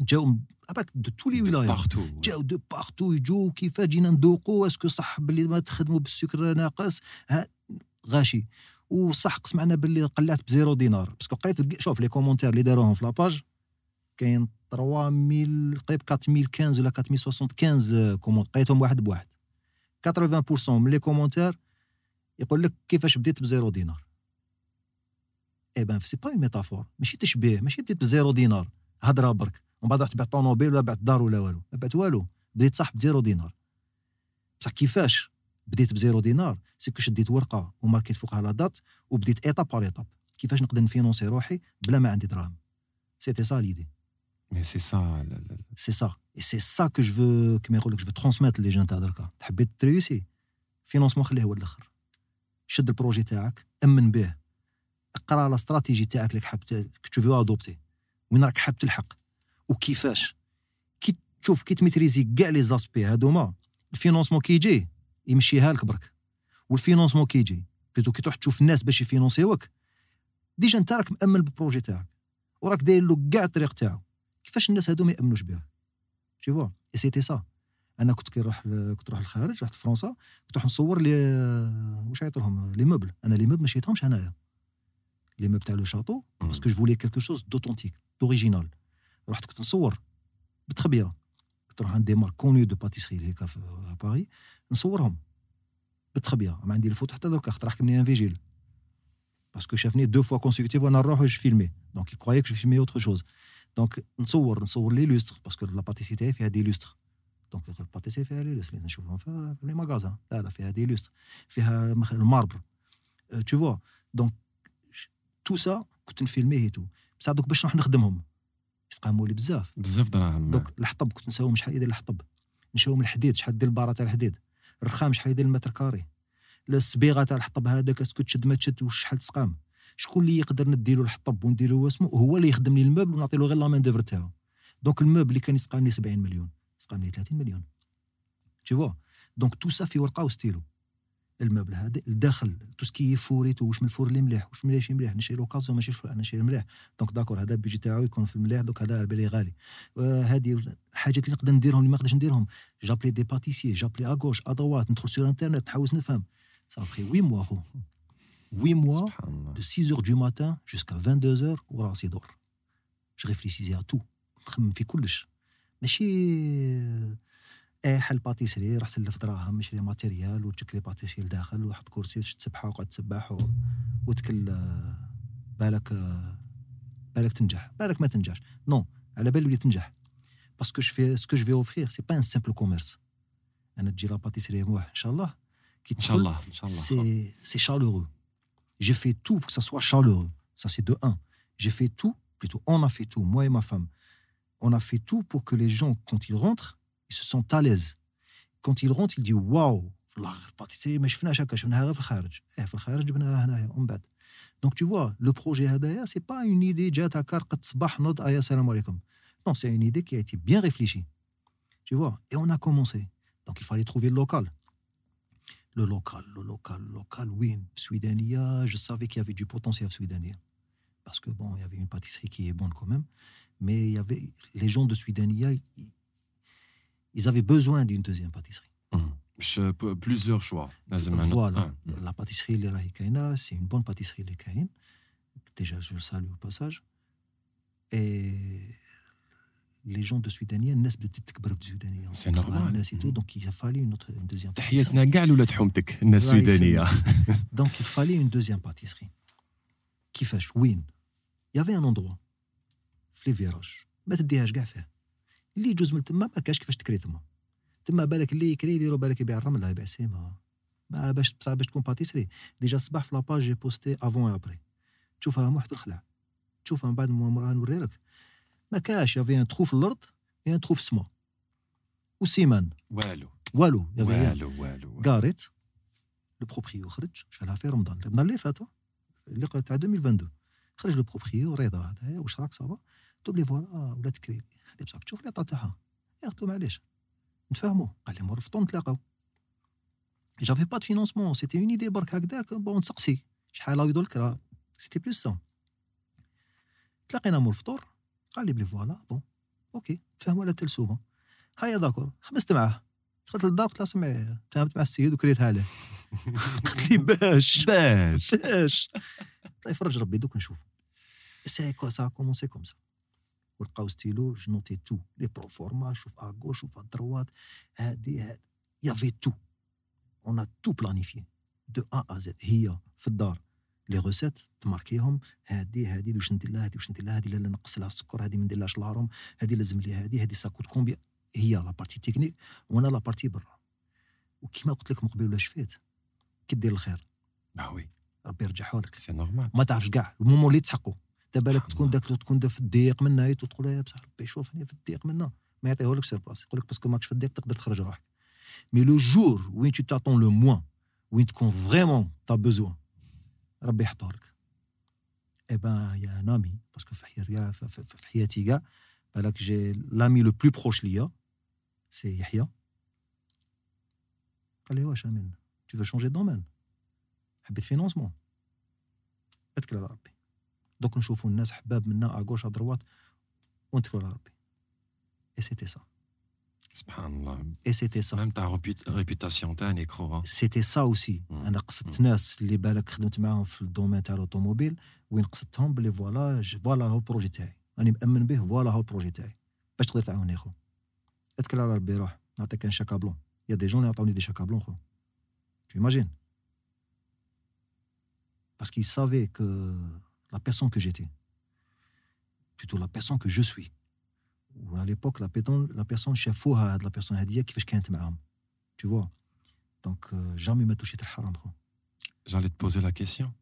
جاو أباك دو تو لي ولايات بارتو جاو دو بارتو يجوا كيفاش جينا ندوقوا اسكو صح باللي ما تخدموا بالسكر ناقص ها غاشي وصح قسمعنا باللي قلعت بزيرو دينار. باسكو قريت شوف لي كومونتير اللي داروهم في لاباج كاين 3000 قريب 4015 ولا 4075 كومونت قريتهم واحد بواحد. 80% من لي كومونتير يقول لك كيفاش بديت بزيرو دينار. اي بان سي با ميتافور. ماشي تشبيه ماشي بديت بزيرو دينار. هضره برك. ومن بعد رحت بعت طوموبيل ولا بعت دار ولا والو. ما بعت والو. بديت صح بزيرو دينار. بصح كيفاش؟ بديت بزيرو دينار سي كو شديت ورقة وماركيت فوقها لا دات وبديت ايتاب بار ايتاب كيفاش نقدر نفينونسي روحي بلا ما عندي دراهم؟ سيتي سا ليدي مي سي سا سي سا اي سي سا كو جو فو كيما يقول لك جو فو ترونسميت لي جون تاع دركا حبيت تريوسي فينونسمون خليه هو الآخر شد البروجي تاعك امن به اقرا لا استراتيجي تاعك اللي حاب تو ادوبتي وين راك حاب تلحق وكيفاش كي تشوف كي تميتريزي كاع لي زاسبي هادوما الفينونسمون كي يجي يمشيها لك برك. والفينونسمون كي يجي؟ بيتو كي تروح تشوف الناس باش يفينونسيوك ديجا انت راك مأمن بالبروجي تاعك وراك داير له كاع الطريق تاعو. كيفاش الناس هادو ما يأمنوش بها؟ Tu vois et c'était ça. أنا كنت كي نروح كنت نروح للخارج رحت فرنسا كنت نروح نصور لي واش يعيطوا لهم؟ لي موبل أنا لي موبل ما شريتهمش انايا لي موبل تاع لو شاطو باسكو جو فولي كيلكو شوز دوتونتيك دوريجينال رحت كنت نصور بالتخبيه كنت نروح عند دي مارك كوني دو باتيسري هكا في باري نصورهم بالتخبيه ما عندي الفوت حتى دركا خاطر حكمني ان فيجيل باسكو شافني دو فوا كونسيكوتيف وأنا نروح جو فيلمي دونك يكوايي كو جو فيلمي اوتر شوز دونك نصور نصور لي لوستر باسكو لا باتيسري تاعي فيها دي لوستر دونك الباتيسري فيها لي لوستر اللي نشوفهم في لي ماغازان لا لا فيها دي لوستر فيها الماربر تو فوا دونك تو سا كنت نفيلميه تو بصح دوك باش نروح نخدمهم. يستقاموا لي بزاف. بزاف دراهم. دوك الحطب كنت نساوم شحال يدير الحطب. نشاوم الحديد شحال دير البارة تاع الحديد. الرخام شحال يدير المتر كاري. الصبيغة تاع الحطب هذاك اسكو تشد ما تشد وشحال تسقام. شكون اللي يقدر نديرو الحطب ونديرو واسمو هو اللي يخدم لي الموبل ونعطي له غير لا مان دوفر تاعو. دونك الموبل اللي كان يسقام لي 70 مليون. يسقام لي 30 مليون. تي فوا دونك تو سا في ورقة وستيلو الموبل هذا الداخل تو سكي فوريتو واش من الفور اللي مليح واش ماشي مليح نشري لوكازيون ماشي شو- نشري مليح. دونك داكور هذا البيجي تاعو يكون في المليح دوك هذا بالي غالي. هذه الحاجات اللي نقدر نديرهم اللي ما نقدرش نديرهم. جابلي دي باتيسيي جابلي اغوش ادوات ندخل سور انترنت نحاوس نفهم. صافي 8 موا خو 8 موا de 6 heures du matin jusqu'à 22 heures وراسي دور جو ريفليسيزي تو نخمم في كلش ماشي ايه حل باتيسري راح سلف دراهم نشري ماتيريال وتشكلي باتيسري لداخل وحط كرسي وشد سبحه وقعد تسبح و... وتكل آه، بالك آه، بالك تنجح بالك ما تنجحش نو على بالي ولي تنجح باسكو جو في سكو جو في اوفرير سي با ان سامبل كوميرس انا تجي لا باتيسري موح ان شاء الله كي ان شاء الله ان شاء الله c'est c'est chaleureux. J'ai fait tout pour que ça soit chaleureux. Ça, c'est de un. J'ai fait tout, plutôt, on a fait tout, moi et ma femme. On a fait tout pour que les gens, quand ils rentrent, ils se sentent à l'aise. Quand ils rentrent, ils disent Waouh, la pâtisserie, mais je fais هكا شفناها غير في الخارج. Eh, في الخارج جبناها هنايا ومن بعد. Donc, tu vois, le projet هدايا, c'est pas une idée جات هكا رقدت الصباح نوض آيا السلام عليكم. Non, c'est une idée qui a été bien réfléchie. Tu vois, et on a commencé. Donc, il fallait trouver le local le local, le local, le local, oui, Swidania, je savais qu'il y avait du potentiel Swidania. Parce que bon, il y avait une pâtisserie qui est bonne quand même, mais il y avait les gens de Swidania, ils, ils avaient besoin d'une deuxième pâtisserie. باش بليزيور شوا لازم Voilà, آه. la pâtisserie اللي راهي كاينه c'est une bonne pâtisserie اللي كاين. Déjà, je le salue au passage. Et les gens de Swidania, الناس بدات تكبر بسودانيه. C'est normal. الناس et tout, Mhm. donc il a fallu une, autre, une deuxième pâtisserie. تحياتنا كاع لولاد حومتك الناس الله السودانيه Donc il fallait une deuxième pâtisserie. كيفاش وين Il y avait un endroit في لي فيراج ما تديهاش كاع فيه اللي يجوز من تما ما كاش كيفاش تكري تما تما بالك اللي يكري يديروا بالك يبيع الرمله يبيع السيما ما باش بصح باش تكون باتيسري ديجا الصباح في لاباج جي بوستي افون ابري تشوفها موحد الخلع تشوفها من بعد موراها نوري لك ما كاش يافي ان تخو في الأرض يا ان تخو في السما والسيمان والو والو يافي. والو والو قاريت لو بروبريو خرج شفالها في رمضان رمضان اللي فات اللي تاع 2022 خرج لو بروبريو رضا هذايا واش راك صافا قلت لي فوالا ولا تكري لي بصح تشوف لي تاعها يا قلت له معليش. نتفاهموا. قال لي مرفطون نتلاقاو جافي با دو فينونسمون سيتي اون ايدي برك هكذاك. بون نسقسي. شحال راهو يدور الكرا سيتي بلوس سا تلاقينا مور الفطور قال لي بلي فوالا بون أوكي تفاهموا على تلسومة. هيا داكور. خمست معاه. دخلت للدار قلت له سمعي تهمت مع السيد وكريتها له قالت لي باش. باش. باش. الله يفرج ربي دوك نشوف سي كو سا كومونسي كوم سا ولقاو ستيلو جو نوتي تو لي بروفورما شوف ا غوش شوف ا دروات هادي هادي يافي تو. اون ا تو بلانيفي دو ا ا زد هي في الدار. لي روسيت تماركيهم. هادي هادي واش ندير لها هادي واش ندير لها هادي لا نقص لها السكر هادي ما نديرلهاش الهرم هادي لازم لي هادي هادي ساكوت كومبيا هي لا بارتي تكنيك وأنا لا بارتي برا. وكيما قلت لك من قبل ولا شفيت كي دير الخير. آه وي ربي يرجعه لك. سي نورمال ما تعرفش كاع. المومون اللي تحقه دابا بالك سبحان تكون الله. داك تكون دا في الضيق منا تقول يا بصح ربي شوفني في الضيق منا ما يعطيهولكش سير بلاص يقول لك باسكو ماكش في الضيق تقدر تخرج روحك مي لو جور وين تو تاتون لو موان وين تكون فريمون تا بوزوان ربي يحطه لك اي بان يا ان امي باسكو في حياتي كاع في- في في حياتي كاع بالك جي لامي لو بلو بروش ليا سي يحيى قال لي واش امين tu veux changer de domaine حبيت فينونسمون اتكل على ربي دوك نشوفوا الناس حباب منا اغوش ادروات ونتكلوا على ربي. اي سيتي سا سبحان الله. اي سيتي سا ميم تاع ريبيوتاسيون تاعك خو سيتي سا اوسي. أنا قصدت ناس اللي بالك خدمت معاهم في الدومين تاع الأوتوموبيل وين قصدتهم بلي فوالا فوالا هو البروجي تاعي. راني مأمن به فوالا هو البروجي تاعي. باش تقدر تعاوني خو اتكل على ربي روح. نعطيك ان شاكا بلون يا دي جون اللي عطاوني دي شاكا بلون خو. Tu imagines. Parce savaient que la personne que j'étais. Plutôt la personne que je suis. Ou à l'époque, la, la personne chez Fouhad, la personne Hadia, qui fait Tu vois? Donc, euh, jamais m'a touché le haram. J'allais te poser la question.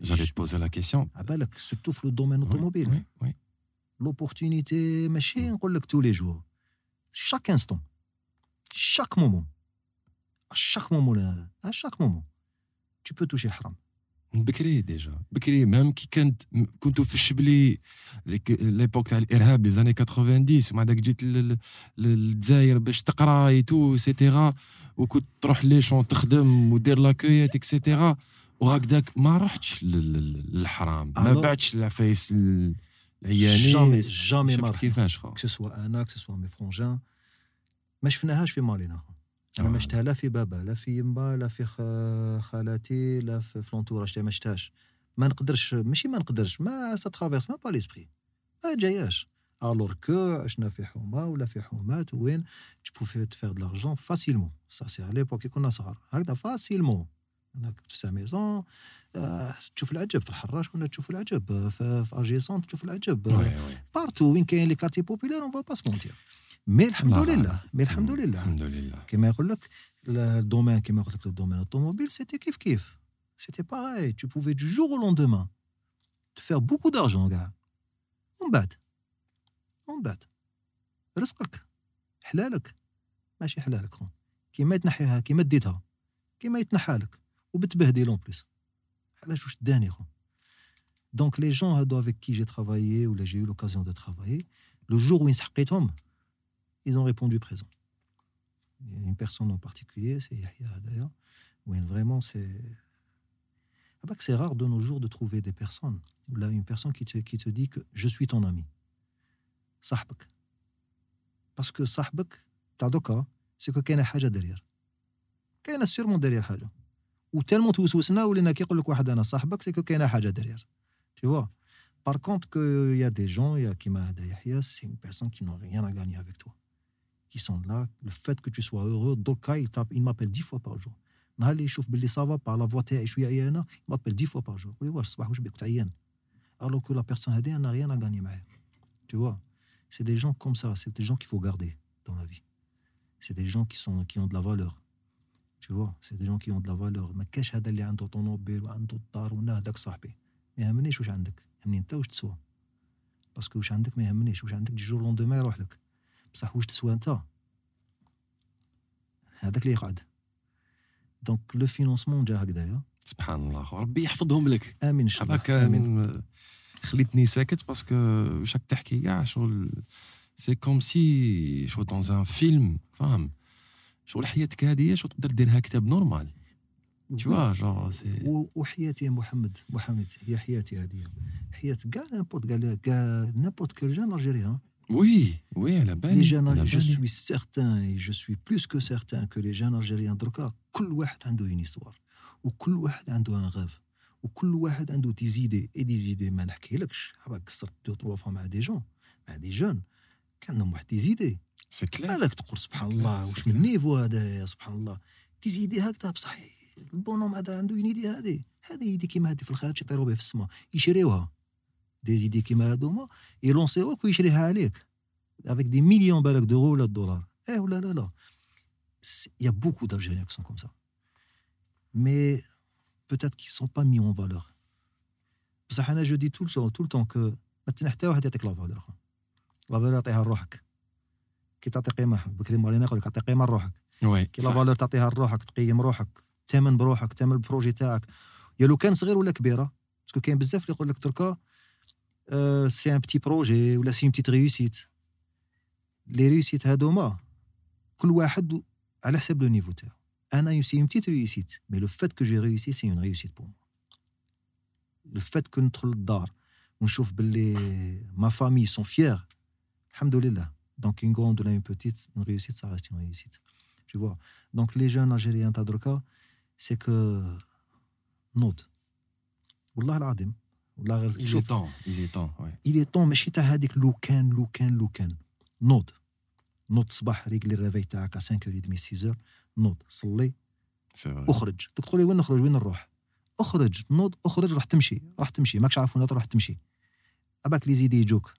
J'allais te poser la question. Ah bah, ben, surtout le domaine automobile. Oui, oui. oui. L'opportunité, machine, mm. on tous les jours. Chaque instant. Chaque moment. À chaque moment, là, à chaque moment, tu peux toucher le haram. بكري ديجا بكري ميم كي كنت كنتو في الشبلي ليبوك تاع الإرهاب لي زاني 90 ومع داك جيت لل- لل- للجزائر باش تقرا اي تو سيتيرا وكنت تروح ليشون تخدم ودير لاكويات اكسيتيرا وهكذاك ما رحتش لل- لل- للحرام ما بعتش العفايس ال- العيانين jamais jamais ما. كيفاش ce soit أنا soit mes frangins ما شفناهاش في مالينا خو. أنا آه. ما شفتها لا في بابا لا في يمبا لا في خالاتي لا في في لونتوراج ما شفتهاش ما نقدرش ماشي ما نقدرش ما سا ترافيرس ما با ليسبري. ما جاياش. ألور كو عشنا في حومة ولا في حومات وين tu pouvais te faire de l'argent facilement. Ça c'est à l'époque كي كنا صغار هكذا فاسيلمون انك في سا ميزون آه، تشوف العجب في الحراش كنا تشوف العجب آه، في, في اجيسون تشوف العجب آه، بارتو وين كاين لي كارتي بوبيلار اون با با مونتير مي الحمد لا، لا. لله مي الحمد لله الحمد لله كما يقول لك الدومين كما قلت لك الدومين automobile c'était كيف كيف c'était pareil tu pouvais du jour au lendemain te faire beaucoup d'argent كاع ومن بعد ومن بعد رزقك حلالك ماشي حلالك خو كيما يتنحيها كيما ديتها كيما يتنحى لك وبتبهدل اون بليس علاش واش داني خو دونك لي جون هادو افيك كي جي ترافايي ولا جي eu l'occasion de travailler le jour وين سحقيتهم ils ont répondu présent. Une personne en particulier, c'est Yahya d'ailleurs, où vraiment c'est. Ah bah que c'est rare de nos jours de trouver des personnes. Là, une personne qui te, qui te dit que je suis ton ami. Sahbak. Parce que sahbak, tadoka, c'est que qu'il y a haja derrière. Qu'il y a sûrement derrière haja. Ou tellement tu ou les naki qui wahdana sahbak, c'est que qu'il a haja derrière. Tu vois? Par contre, il y a des gens, il y a Kima Yahya, c'est une personne qui n'a rien à gagner avec toi qui sont là, le fait que tu sois heureux, Doka, il, tape- il m'appelle dix fois par jour. نهار اللي يشوف باللي صافا par la voix تاعي شويه عيانه il m'appelle dix fois par jour. يقول لي واش الصباح واش بك كنت عيان. Alors que la personne هذه n'a rien à gagner معاه. Tu vois C'est des gens comme ça, c'est des gens qu'il faut garder dans la vie. C'est des gens qui, sont, qui ont de la valeur. Tu vois C'est des gens qui ont de la valeur. ما كاش هذا اللي عنده طوموبيل وعنده الدار ونا هذاك صاحبي. ما يهمنيش واش عندك، يهمني انت واش تسوى. باسكو واش عندك ما يهمنيش، واش عندك دي جور لوندوما يروح لك. بصح واش تسوى انت؟ هذاك اللي يقعد. دونك لو فينونسمون جا هكذايا سبحان الله ربي يحفظهم لك. آمين إن شاء الله. عباك آمين. خليتني ساكت باسكو واش راك تحكي كاع شغل سي كوم سي شغل دون ان فيلم فاهم؟ شغل حياتك هذه شغل تقدر ديرها كتاب نورمال tu vois genre c'est و- وحياتي يا محمد. محمد هي حياتي هذه حياة كاع نابورت كاع نابورت كيل جان الجيريان oui oui على لي بالي جان على جو بالي. سوي سيغتان اي جو سوي بلوس كو سيغتان كو لي جان الجيريان دركا كل واحد عنده اون استوار وكل واحد عنده ان غاف وكل واحد عنده دي زيدي اي دي زيدي ما نحكي لكش حبا قصرت دو تروا فوا مع دي جون مع دي جون كان عندهم واحد دي زيدي سي كلير بالك تقول سبحان الله واش. من نيفو هذا سبحان الله تيزيدي هكذا بصح البونوم هذا عنده اون ايدي هذه هذه ايدي كيما هذه في الخارج يطيروا بها في السماء يشريوها دي زيدي كيما هذوما يلونسيوك ويشريها عليك افيك دي مليون بالك دورو ولا دولار إيه ولا لا لا يا بوكو d'Algériens qui sont comme ça. Mais peut-être qu'ils sont pas mis en valeur. بصح أنا جو دي tout le temps tout le temps que ما تسنى حتى واحد يعطيك لا فالور لا فالور تعطيها لروحك كي تعطي قيمه بكري مارينا يقول لك اعطي قيمه لروحك كي لا. فالور تعطيها لروحك تقيم روحك تامن بروحك تامن البروجي تاعك يا لو كان صغير ولا كبيره باسكو كاين بزاف اللي يقول لك دركا سي ان بتي بروجي ولا سي بتيت ريوسيت لي ريوسيت هادوما كل واحد على حسب لو نيفو تاعو انا سي اون بتيت ريوسيت مي لو فات كو جي ريوسي سي اون ريوسيت بور لو فات كو ندخل للدار ونشوف باللي ما فامي سون فيير الحمد لله دونك اون غروند ولا اون بوتيت اون ريوسيت سا ريست اون ريوسيت tu vois. Donc les jeunes Algériens Tadroka, c'est que نوض والله العظيم والله غير est temps ouais. il est temps ماشي تاع هذيك لو كان لو كان لو كان نوض. نوض الصباح ريقلي الريفي تاعك 5 اور دمي 6 اور نوض صلي. أخرج. تقول لي وين نخرج؟ وين نروح؟ أخرج. نوض أخرج راح تمشي راح تمشي. ماكش عارف وين راح تمشي. أباك لي زيدي يجوك.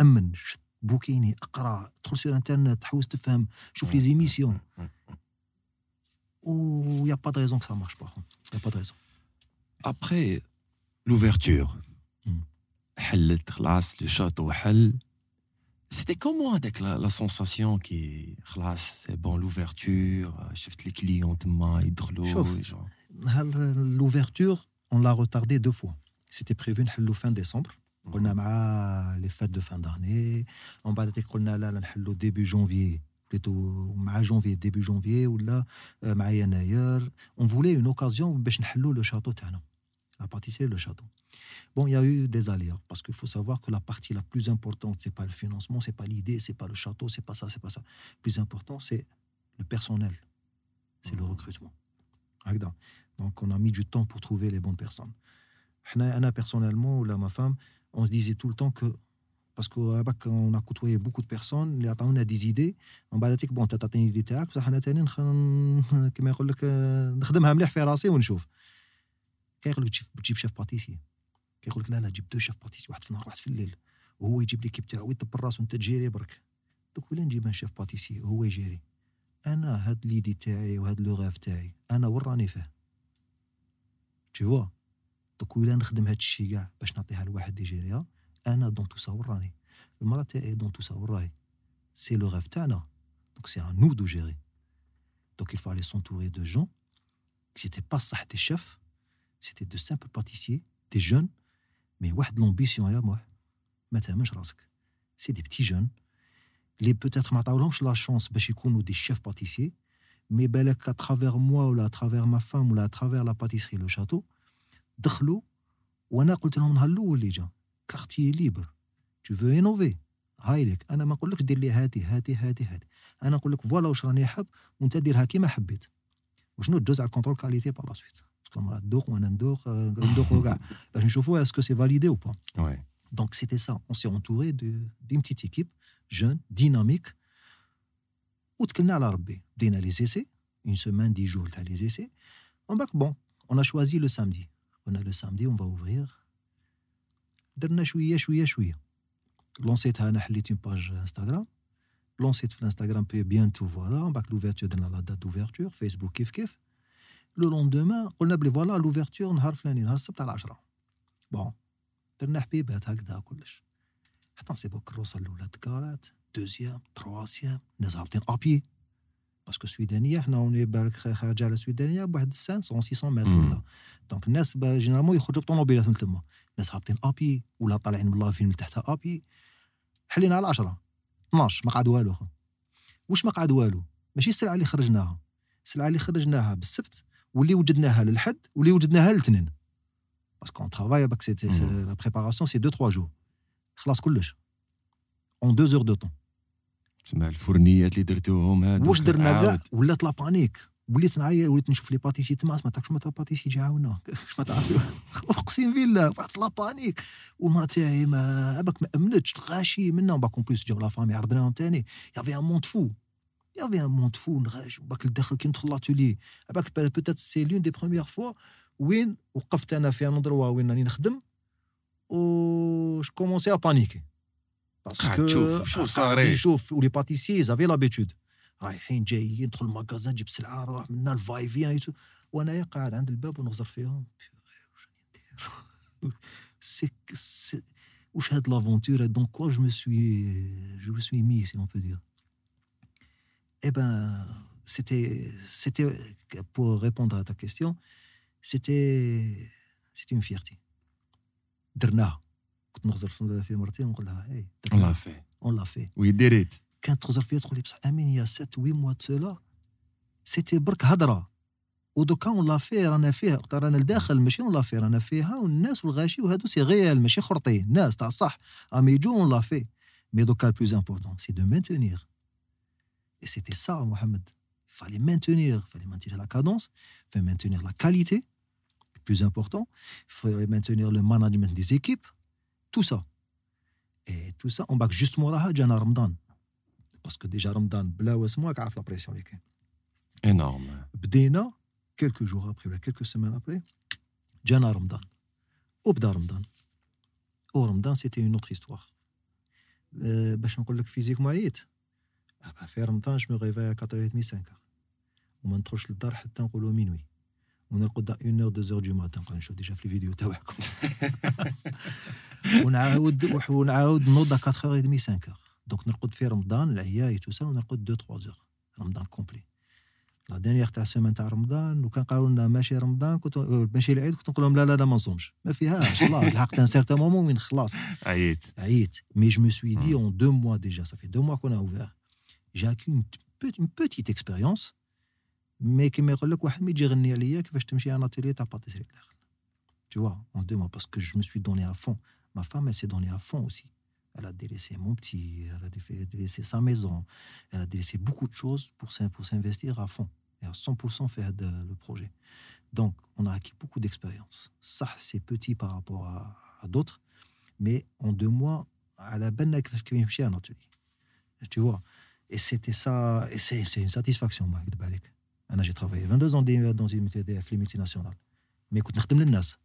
أمن. شت بوكيني أقرأ. ادخل سير انترنت حوس تفهم. شوف لي زيميسيون و يا با دو ريزون كو سا مارش با يا با دو ريزون après l'ouverture Mm. حلت خلاص le château حل C'était comment avec la, la sensation qui خلاص c'est bon l'ouverture شفت les clients تما يدخلوا شوف. genre. l'ouverture on l'a retardé deux fois c'était prévu نحلو fin décembre قلنا مع لي فات دو فان داني ومن بعد هذيك قلنا لا لا نحلو ديبي جونفي بليتو مع جونفي ديبي جونفي ولا آه، مع يناير اون فولي اون اوكازيون باش نحلو لو شاتو تاعنا la pâtisserie et le château. Bon, il y a eu des aléas, parce qu'il faut savoir que la partie la plus importante, c'est pas le financement, c'est pas l'idée, c'est pas le château, c'est pas ça, c'est pas ça. Plus important, c'est le personnel, c'est le recrutement. Donc, on a mis du temps pour trouver les bonnes personnes. Anna, personnellement, là, ma femme, on se disait tout le temps que, parce qu'on a côtoyé beaucoup de personnes, on a des idées, on va dire, bon, tu as une idée, tu as une idée, tu as une idée, tu une idée, يقول لك تجيب شيف باتيسي. كيقول لك لا لا جيب دو شيف باتيسي واحد في النهار واحد في الليل. وهو يجيب ليكيب تاعو يدبر راسو انت تجيري برك دوك ولا نجيب ان شيف باتيسي؟ وهو يجيري أنا هاد ليدي تاعي وهاد لو غاف تاعي أنا وين راني فيه. تي فوا دوك ولا نخدم هاد الشيء كاع باش نعطيها لواحد يجيريها أنا دون تو سا وين راني المراه تاعي دون تو سا وين راهي سي لو غاف تاعنا. دونك سي ان نو دو جيري دونك il fallait s'entourer de gens qui n'étaient pas صح des chefs c'était de simples pâtissiers des jeunes mais واحد لومبيسيون يا موح ما تهمش راسك سي دي بتي جون اللي بوتيتر ما عطاولهمش لا شونس باش يكونوا دي شيف باتيسيي مي بالك اترافيغ موا ولا اترافيغ ما فام ولا اترافيغ لا باتيسري لو شاتو دخلوا وانا قلت لهم نهار الاول اللي جا كارتي ليبر تو فو انوفي هاي لك انا ما نقولكش دير لي هاتي هاتي هاتي هاتي انا نقول لك فوالا واش راني حاب وانت ديرها كيما حبيت وشنو تجوز على الكونترول كاليتي بار لا سويت comme euh, ben, je vois est-ce que c'est validé ou pas. Ouais. Donc c'était ça. On s'est entouré d'une petite équipe jeune, dynamique. les essais, une semaine, dix jours, les essais. On bon, on a choisi le samedi. On a le samedi, on va ouvrir. Lancez une page Instagram. Lancez Instagram, bientôt, voilà. L'ouverture, la date d'ouverture. Facebook, kif, kif. لو لوندومان قلنا بلي فوالا لوفيرتور نهار فلاني نهار السبت على 10. بون درنا حبيبات هكذا كلش. حتى نصيبو الكروسه الأولى تكارات دوزيام ترواسيام الناس هابطين ابي باسكو السويدانيه حنا اوني بالك خارجه على السويدانيه بواحد 500 600 متر. ولا. دونك الناس جينيرالمون يخرجوا بطوموبيلات من تما. الناس هابطين ابي ولا طالعين من لافين من تحتها ابي حلينا على 10 12 ما قعد والو واش ما قعد والو؟ ماشي السلعة اللي خرجناها. السلعة اللي خرجناها بالسبت واللي وجدناها للحد واللي وجدناها للاثنين باسكو اون ترافاي باك سيتي. لا بريباراسيون سي 2 3 جور خلاص كلش. اون 2 زور دو طون تسمى الفرنيات اللي درتوهم هادوك واش درنا كاع. ولات لا بانيك وليت نعيا وليت نشوف لي باتيسي تما ما تعرفش ما باتيسي يجي يعاونا ما تعرف أقسم بالله واحد لا بانيك والمرا تاعي ما باك ما أمنتش غاشي منا. باك اون بليس جاو لا فامي عرضناهم تاني. يافي ان موند فو يافي ان موند فو نغاش باك الداخل كي ندخل لاتولي باك بوتيت سي لون دي بروميير فوا وين وقفت انا في ان اندروا وين راني نخدم و جو كومونسي ا بانيكي قاعد تشوف شو صاري. نشوف ولي باتيسي زافي لابيتود رايحين جايين ندخل الماغازان نجيب سلعه نروح منا الفاي فيان وانايا قاعد عند الباب ونغزر فيهم واش راني ندير سي سي- واش هاد لافونتور دونك كوا جو مو سوي جو مو سوي مي سي اون بو دير Eh ben, c'était, c'était, pour répondre à ta question, c'était, c'était une fierté. درناها كنت نغزر في في مرتي ونقول لها اي الله في اون لا في وي ديريت كانت تغزر فيا تقول لي بصح امين يا 7 8 موا تسولا سيتي برك هضره ودوكا اون لا في رانا فيها وقت رانا لداخل ماشي اون لا في رانا فيها والناس والغاشي وهادو سي غيال ماشي خرطي ناس تاع صح اما يجوا اون لا في مي دوكا البلوز امبورتون سي دو مانتونير Et c'était ça, Mohamed. Il fallait maintenir, il fallait maintenir la cadence, il fallait maintenir la qualité, le plus important. Il fallait maintenir le management des équipes, tout ça. Et tout ça, on bac juste موراها جانا رمضان. Parce que déjà رمضان بلا واسموك عارف la pression اللي كاين. انورم بدينا quelques jours après ولا quelques semaines après جانا رمضان. وبدا رمضان. ورمضان c'était une autre histoire. Euh, باش نقول لك فيزيك معيط آه bah, في رمضان جو مو ريفاي 4h30 5h وما ندخلش للدار حتى نقولوا مينوي ونرقد 1 2 2 دو ماتان نبقى نشوف ديجا في الفيديو تاعكم. ونعاود ونعاود نوض 4h30 5h دونك نرقد في رمضان العياي تو سا ونرقد 2 3 رمضان كومبلي لا دانيير تاع السيمانه تاع رمضان وكان قالوا لنا ماشي رمضان كنت آه، ماشي العيد كنت نقول لهم لا لا لا ما نصومش. ما فيهاش خلاص لحقت ان سيرتان مومون وين خلاص. عييت. عييت. مي جو Mm. en deux mois déjà ça fait deux mois qu'on a ouvert. j'ai acquis une, pe- une petite expérience mais كما يقول لك واحد ما يجي يغني عليا كيفاش تمشي ان اتيلي تاع باتيسري لداخل tu vois en deux mois parce que je me suis donné à fond ma femme elle s'est donnée à fond aussi elle a délaissé mon petit elle a défait- délaissé sa maison elle a délaissé beaucoup de choses pour s'in- pour s'investir à fond et à 100% faire de- le projet donc on a acquis beaucoup d'expérience ça c'est petit par rapport à, à d'autres mais en deux mois على بالنا كيفاش كيف يمشي ان اتولي tu vois et c'était ça et c'est c'est une satisfaction ما نكذب عليك انا j'ai travaillé 22 ans دي- dans une TDF les multinationales mais كنت نخدم للناس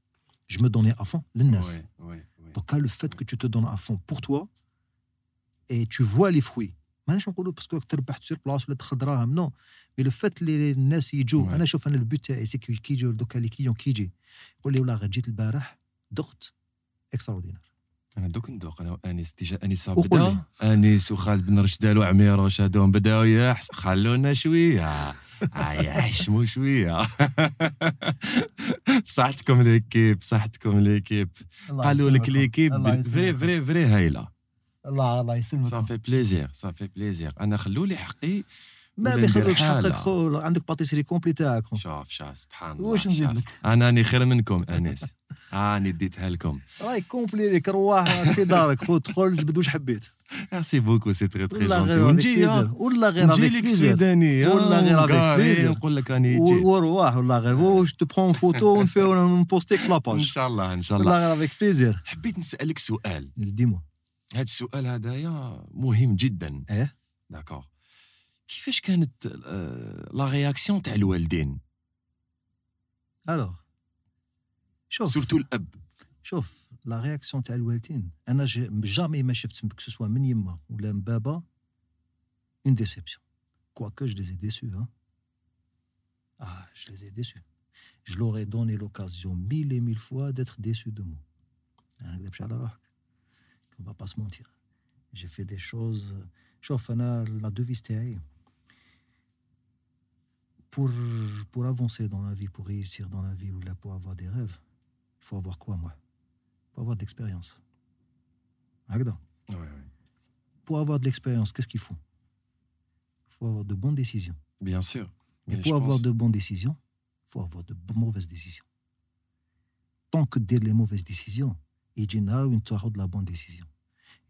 je me donnais à fond للناس Ouais, ouais, ouais. donc là, le fait que tu te donnes à fond pour toi et tu vois les fruits ماناش نقولوا باسكو تربحت سور بلاص ولا دخل دراهم نو مي لو فات اللي الناس يجوا Ouais. انا شوف انا البوت تاعي سي كي كي يجوا دوكا لي كليون كي يجي يقول لي والله غير جيت البارح دقت اكسترا اوردينار أنا دوك ندوق أنا وأنيس ديجا أنيس بدا أنيس وخالد بن رشدال وعميروش هادوهم بداو يحس خلونا شوية. يحشموا شوية. بصحتكم ليكيب بصحتكم ليكيب قالوا لك ليكيب فري فري فري هايلة. الله الله يسلمك صافي بليزير صافي بليزير أنا خلوا لي حقي ما ولا ندير حقك. خو عندك باتيسري كومبلي تاعك. شوف شوف سبحان الله واش شوف. لك؟ أنا راني خير منكم أنيس. راني ديتها لكم. راهي كومبلي ليك رواح في دارك خو دخل جبد واش حبيت. ميرسي بوكو سي تري تري جونتي ونجي. والله غير نجي لك. سيداني والله غير. نقول لك راني جيت. ورواح والله غير. واش تو برون فوتو ونفيو نبوستيك إن لاباج شاء الله إن شاء الله. والله غير افيك بليزير حبيت نسألك سؤال. ديمو هذا السؤال هذايا مهم جدا. إيه؟ داكور كيفاش كانت آه، لا رياكسيون تاع الوالدين الوغ شوف سورتو الاب شوف لا رياكسيون تاع الوالدين انا ج- جامي ما شفت كو سوا من يما ولا من بابا اون ديسيبسيون كواكو جو لي اي ديسو ها اه جو لي اي ديسو je leur ai donné l'occasion mille et mille fois d'être déçu de moi. ما نكذبش على روحك. On va pas se mentir. J'ai fait des choses. شوف انا la devise تاعي pour, pour avancer dans la vie, pour réussir dans la vie ou là pour avoir des rêves, il faut avoir quoi, moi? Il faut avoir de l'expérience. Pour avoir de l'expérience, qu'est-ce qu'il faut? Il faut avoir de bonnes décisions. Bien sûr. Mais Et pour avoir de bonnes décisions, il faut avoir de mauvaises décisions. Tant que dès les mauvaises décisions, et général, tu auras de la bonne décision.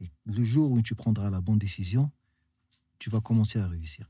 Et le jour où tu prendras la bonne décision, tu vas commencer à réussir.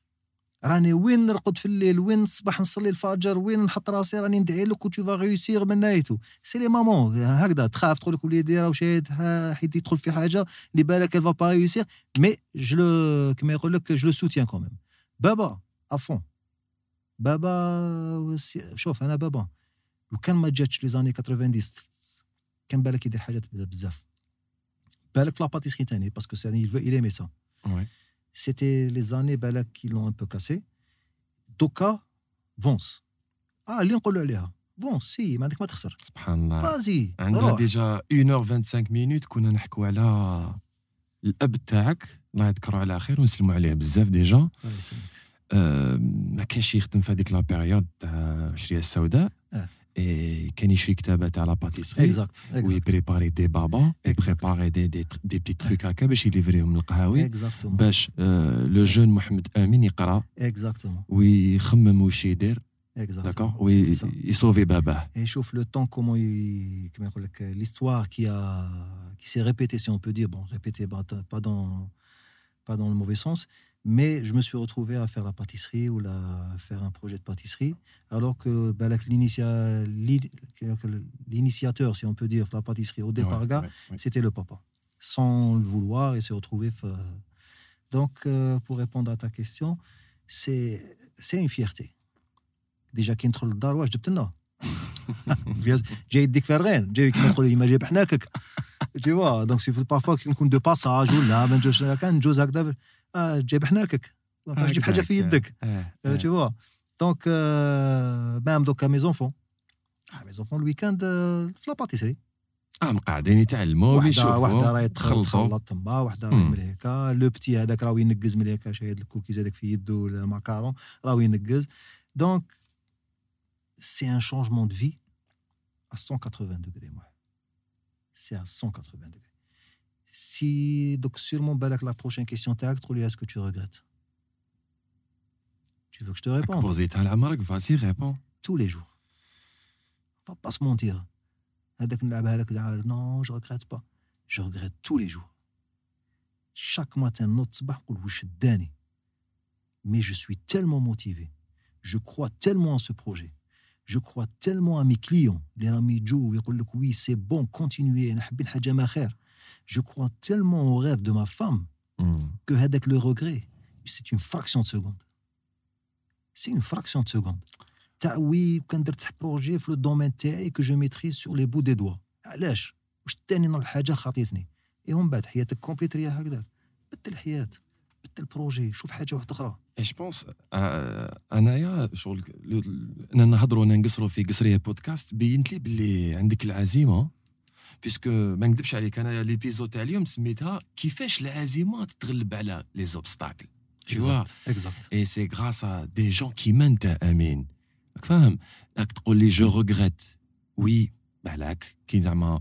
راني وين نرقد في الليل؟ وين الصباح نصلي الفجر؟ وين نحط راسي؟ راني ندعي لك وتو فا ريوسير من نايتو. سي لي مامون هكذا تخاف تقول لك وليدي راه ها- حيت يدخل في حاجة اللي بالك va pas réussir. مي جو كما يقول لك جو لو سوتيان كوميم بابا افون بابا شوف أنا بابا. لو كان ما جاتش لي زاني 90 كان بالك يدير حاجات بزاف. بالك في لاباتيسري تاني باسكو سي il veut- il. c'était les années بالك qui l'ont un peu cassé دوكا فونس اه اللي نقولوا عليها فونس سي ما عندك ما تخسر سبحان الله فازي عندنا روح ديجا 1h25 مينوت كنا نحكوا على الاب تاعك الله يذكره على خير ونسلموا عليه بزاف ديجا الله يسلمك. آه، ما كانش يخدم في هذيك لا بيريود تاع العشريه السوداء آه. إي كان يشري كتابه تاع لا باتيسري اكزاكت وي بريباري دي بابا Exact. بريباري دي دي دي بتي تروك هكا باش يليفريهم للقهاوي اكزاكتومون باش آه، لو جون محمد امين يقرا اكزاكتومون ويخمم واش يدير داكور اكزاكتومون ويصوفي باباه Et chauffe le temps, comment il, comment il dit que l'histoire qui a, qui s'est répétée, si on peut dire, bon, répétée, bah, t- pas dans, pas dans le mauvais sens, mais je me suis retrouvé à faire la pâtisserie ou à faire un projet de pâtisserie, alors que ben, l'initiateur, si on peut dire, de la pâtisserie au départ, c'était le papa, sans le vouloir et se retrouver. Donc, euh, pour répondre à ta question, c'est une fierté. Déjà, qui entre le darouage, je dis j'ai dit faire rien j'ai contrôlé l'image tu vois donc c'est parfois qu'on compte de passage ou là ben je نجوز هكذا آه جايب حناكك ما تبقاش تجيب حاجه في يدك آه، Euh, آه. tu vois. Donc, euh, même donc à mes enfants, ah, mes enfants le week-end, euh, في لا باتيسري اه قاعدين يتعلموا وحده ويشوفوا وحده راهي تخلطوا تخلط تما وحده راهي مم. من هكا لو بتي هذاك راه ينقز من هكا شايد الكوكيز هذاك في يده ولا الماكارون راه ينقز دونك سي ان شونجمون دو في à 180 degrés moi c'est à 180 degrés Si, donc, sûrement, Balak, la prochaine question, t'as acte ou est-ce que tu regrettes? Tu veux que je te réponde? Vas-y, réponds. Tous les jours. On va pas se mentir. Ah, non, je regrette pas. Je regrette tous les jours. Chaque matin, notre sabah, mais je suis tellement motivé. Je crois tellement en ce projet. Je crois tellement à mes clients. Les ramis oui, c'est bon, continuez. نحب حاجه ما خير je crois tellement au rêve de ma femme Hmm. que هذاك le regret c'est une fraction de seconde c'est une fraction de seconde تاع وي كان درت بروجي في لو دومين تاعي que je maîtrise sur les bouts des doigts علاش واش تاني نوع الحاجه خاطيتني اي ومن بعد حياتك كومبليت ريا هكذاك بدل الحياه بدل البروجي شوف حاجه واحده اخرى Et je pense آه، انايا شغل ل- اننا نهضروا انا نقصروا في قصريه بودكاست بينت لي باللي عندك العزيمه بيسكو ما نكذبش عليك انا ليبيزود تاع اليوم سميتها كيفاش العزيمه تتغلب على لي زوبستاكل Tu vois exact exact Et c'est grâce à des gens qui mènent à Amin. راك فاهم؟ راك تقول لي جو ريغريت وي بالك كي زعما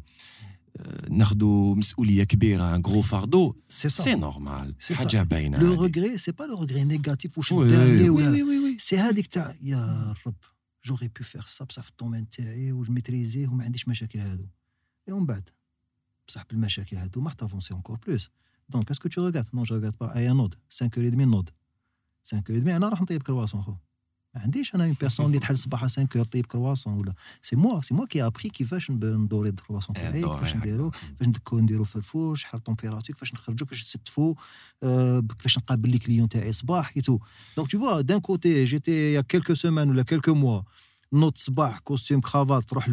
آه، ناخذوا مسؤوليه كبيره ان غرو فاردو c'est ça سي نورمال C'est ça. حاجه باينه le هذه. regret c'est pas le regret négatif واش Oui, داني oui, ولا oui, oui, oui. سي هذيك تاع يا رب جوري بو فير سا بصح في الدومين تاعي وميتريزيه وما عنديش مشاكل هادو اي ومن بعد بصح بالمشاكل هادو ما تافونسي انكور بلوس دونك اسكو تو ريغات نو جو ريغات با ايا نوض 5 اور دمي نوض 5 اور دمي انا راح نطيب كرواسون خو ما عنديش انا اون بيرسون اللي تحل الصباح 5 اور طيب كرواسون ولا سي موا سي موا كي ابري كيفاش نب- ندوري الكرواسون إيه، تاعي دوري كيفاش هكا. نديرو كيفاش ندكو نديرو في الفور شحال طومبيراتور كيفاش نخرجو كيفاش نستفو آه، كيفاش نقابل لي كليون تاعي صباح اي تو دونك تو فوا دان كوتي جيتي يا كيلكو سيمان ولا كيلكو موا نوض صباح كوستيم كرافات تروح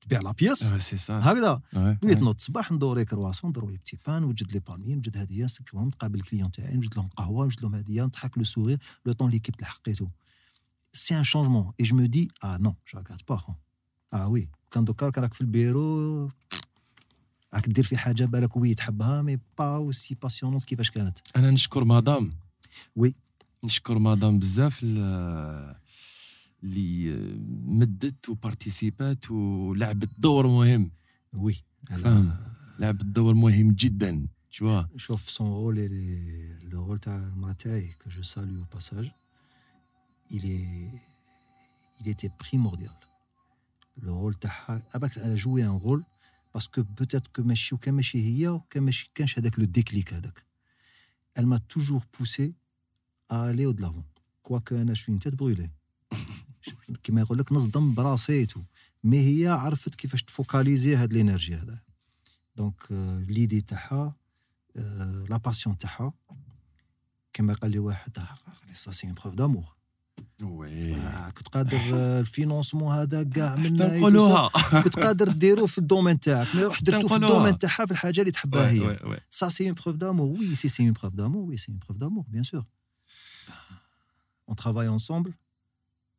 تبيع لا بياس ça. هكذا. وليت ouais. نوض صباح ندوري كرواسون ندوري بتي بان نوجد لي بالمين نوجد هديه نسكرهم نقابل الكليون تاعي نوجد لهم قهوة نوجد لهم هديه نضحك لو سورير لو طون ليكيب تلحقيتو سي ان شونجمون. اي جو مو دي آه نو جو ريغارد با آه وي كان دوكا راك في البيرو راك دير في حاجة بالك وي تحبها مي با اوسي باسيونونت كيفاش كانت أنا نشكر مدام. وي. نشكر مدام بزاف اللي مدت وبارتيسيبات ولعبت دور مهم وي فاهم. لعبت دور مهم جدا tu vois شوف son rôle et les- le rôle تاع المرا تاعي que je salue au passage il est il était primordial le rôle تاعها اباك elle a joué un rôle parce que peut-être que ماشي وكان ماشي هي وكان ماشي كانش هذاك لو déclic هذاك elle m'a toujours poussé à aller au de l'avant quoique انا je suis une tête brûlée كما يقول لك نصدم براسي تو مي هي عرفت كيفاش تفوكاليزي هاد الانرجي هذا. دونك ليدي تاعها لا باسيون تاعها كما قال لي واحد سا سي بروف دامور وي كنت قادر آه، الفينونسمون هذا كاع من نقولوها. كنت قادر ديرو في الدومين تاعك. ما روح درتو في. الدومين تاعها في الحاجة اللي تحبها هي. Ça, c'est une preuve d'amour. Oui, si c'est une preuve d'amour, oui, c'est une preuve d'amour, bien sûr. On travaille ensemble,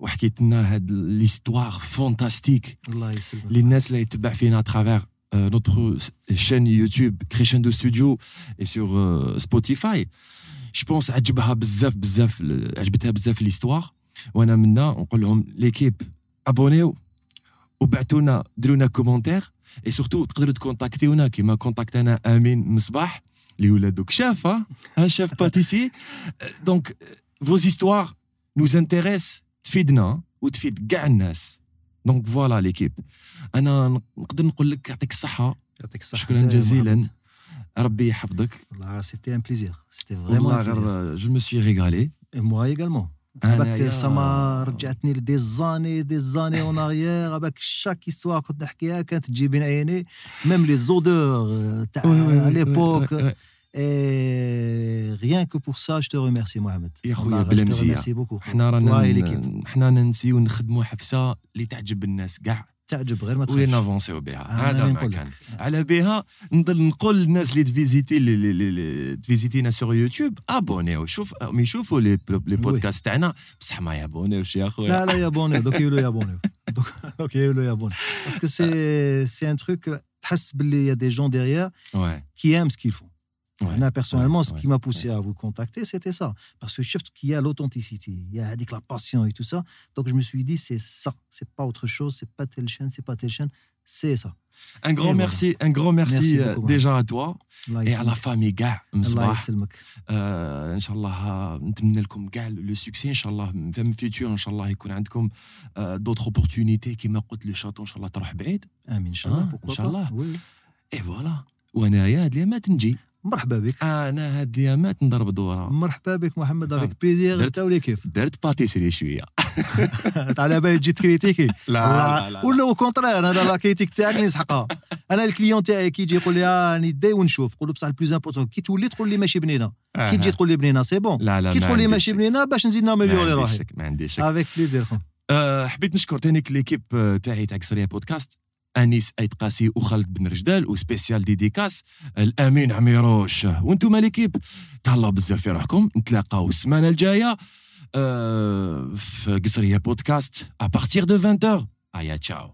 وحكيت لنا هاد ليستوار فونتاستيك الله يسلمك للناس اللي يتبع فينا اترافير notre chaîne YouTube Crescendo Studio et sur euh, Spotify je pense عجبها بزاف بزاف عجبتها بزاف l'histoire وانا منا نقول لهم ليكيب ابونيو وبعثوا لنا ديروا لنا كومونتير اي سورتو تقدروا تكونتاكتيونا كيما كونتاكتنا امين مصباح اللي هو دوك شاف ها ها شاف باتيسي دونك فوز هيستوار نوز انتريس تفيدنا وتفيد كاع الناس. دونك فوالا ليكيب أنا نقدر نقول لك يعطيك الصحة. يعطيك الصحة شكرا جزيلا. ربي يحفظك. والله سيتي ان بليزير سيتي فريمون والله غير جو مو سوي ريغالي موا ايغالمون باك سما رجعتني لدي زاني دي زاني اون اريير باك شاك هيستوار كنت نحكيها كانت تجي بين عيني ميم لي زودور تاع على ليبوك ريان كو بور سا جو te remercie محمد يا خويا بلا مزية. ميرسي بوكو حنا Toi et رانا l'équipe. ن- حنا ننسيو نخدموا حفسه اللي تعجب الناس كاع تعجب غير ما ولي تخافش نافونسيو بها أنا هذا ما نقول كان لك. على بها نضل نقول للناس اللي تفيزيتي اللي- اللي اللي تفيزيتينا سور يوتيوب ابونيو شوف يشوفوا لي لي بودكاست تاعنا بصح ما يابونيوش يا خويا لا لا يابوني دوك يولو يابوني دوك دوك يولو يابوني باسكو سي سي ان تروك تحس باللي يا دي جون ديغيير Ouais, qui aiment ce qu'ils font. ouais. Moi, personnellement, ce ouais, qui m'a poussé à vous contacter, c'était ça. Parce que je trouve qu'il y a l'authenticité, il y a avec la passion et tout ça. Donc, je me suis dit, c'est ça. C'est pas autre chose, c'est pas telle chaîne, c'est pas telle chaîne, c'est ça. Un grand Et merci, un grand merci, Merci euh, beaucoup, déjà à toi Allah et à la يسلمك. famille كاع Allah مصباح يسلمك. آه ان شاء الله نتمنى لكم كاع لو سوكسي ان شاء الله في فيتور ان شاء الله يكون عندكم دوطخ اوبورتونيتي كيما قلت لو شاتو ان شاء الله تروح بعيد آمين إن شاء الله. آه، pourquoi إن شاء pas. الله. Oui, oui. اي فوالا وانايا هاد اليامات نجي مرحبا بك. أنا هاد اليامات نضرب دورة. مرحبا بك محمد. افيك بليزير درت- انت ولا كيف؟ درت باتيسري شوية. على بالي تجي تكريتيكي لا لا. لا ولا أو كونترير أنا لا كريتيك تاعك اللي نسحقها أنا الكليون تاعي كي يجي يقول لي آه، راني داي ونشوف. نقول له بصح البلوز امبورتون كي تولي تقول لي ماشي بنينة. كي تجي تقول لي بنينة سي بون لا لا كي تقول لي ماشي. بنينة باش نزيد عنديش روحي. ما عنديش شك. افيك بليزير خو. آه، حبيت نشكر تانيك ليكيب آه، تاعي تاع قصرية بودكاست. أنيس ايت قاسي وخالد بن رجدال وسبيسيال ديديكاس الأمين عميروش. وأنتم ليكيب تهلاو بزاف في روحكم. نتلاقاو السمانة الجاية آه، في قصرية بودكاست ابارتيغ دو 20 ايا تشاو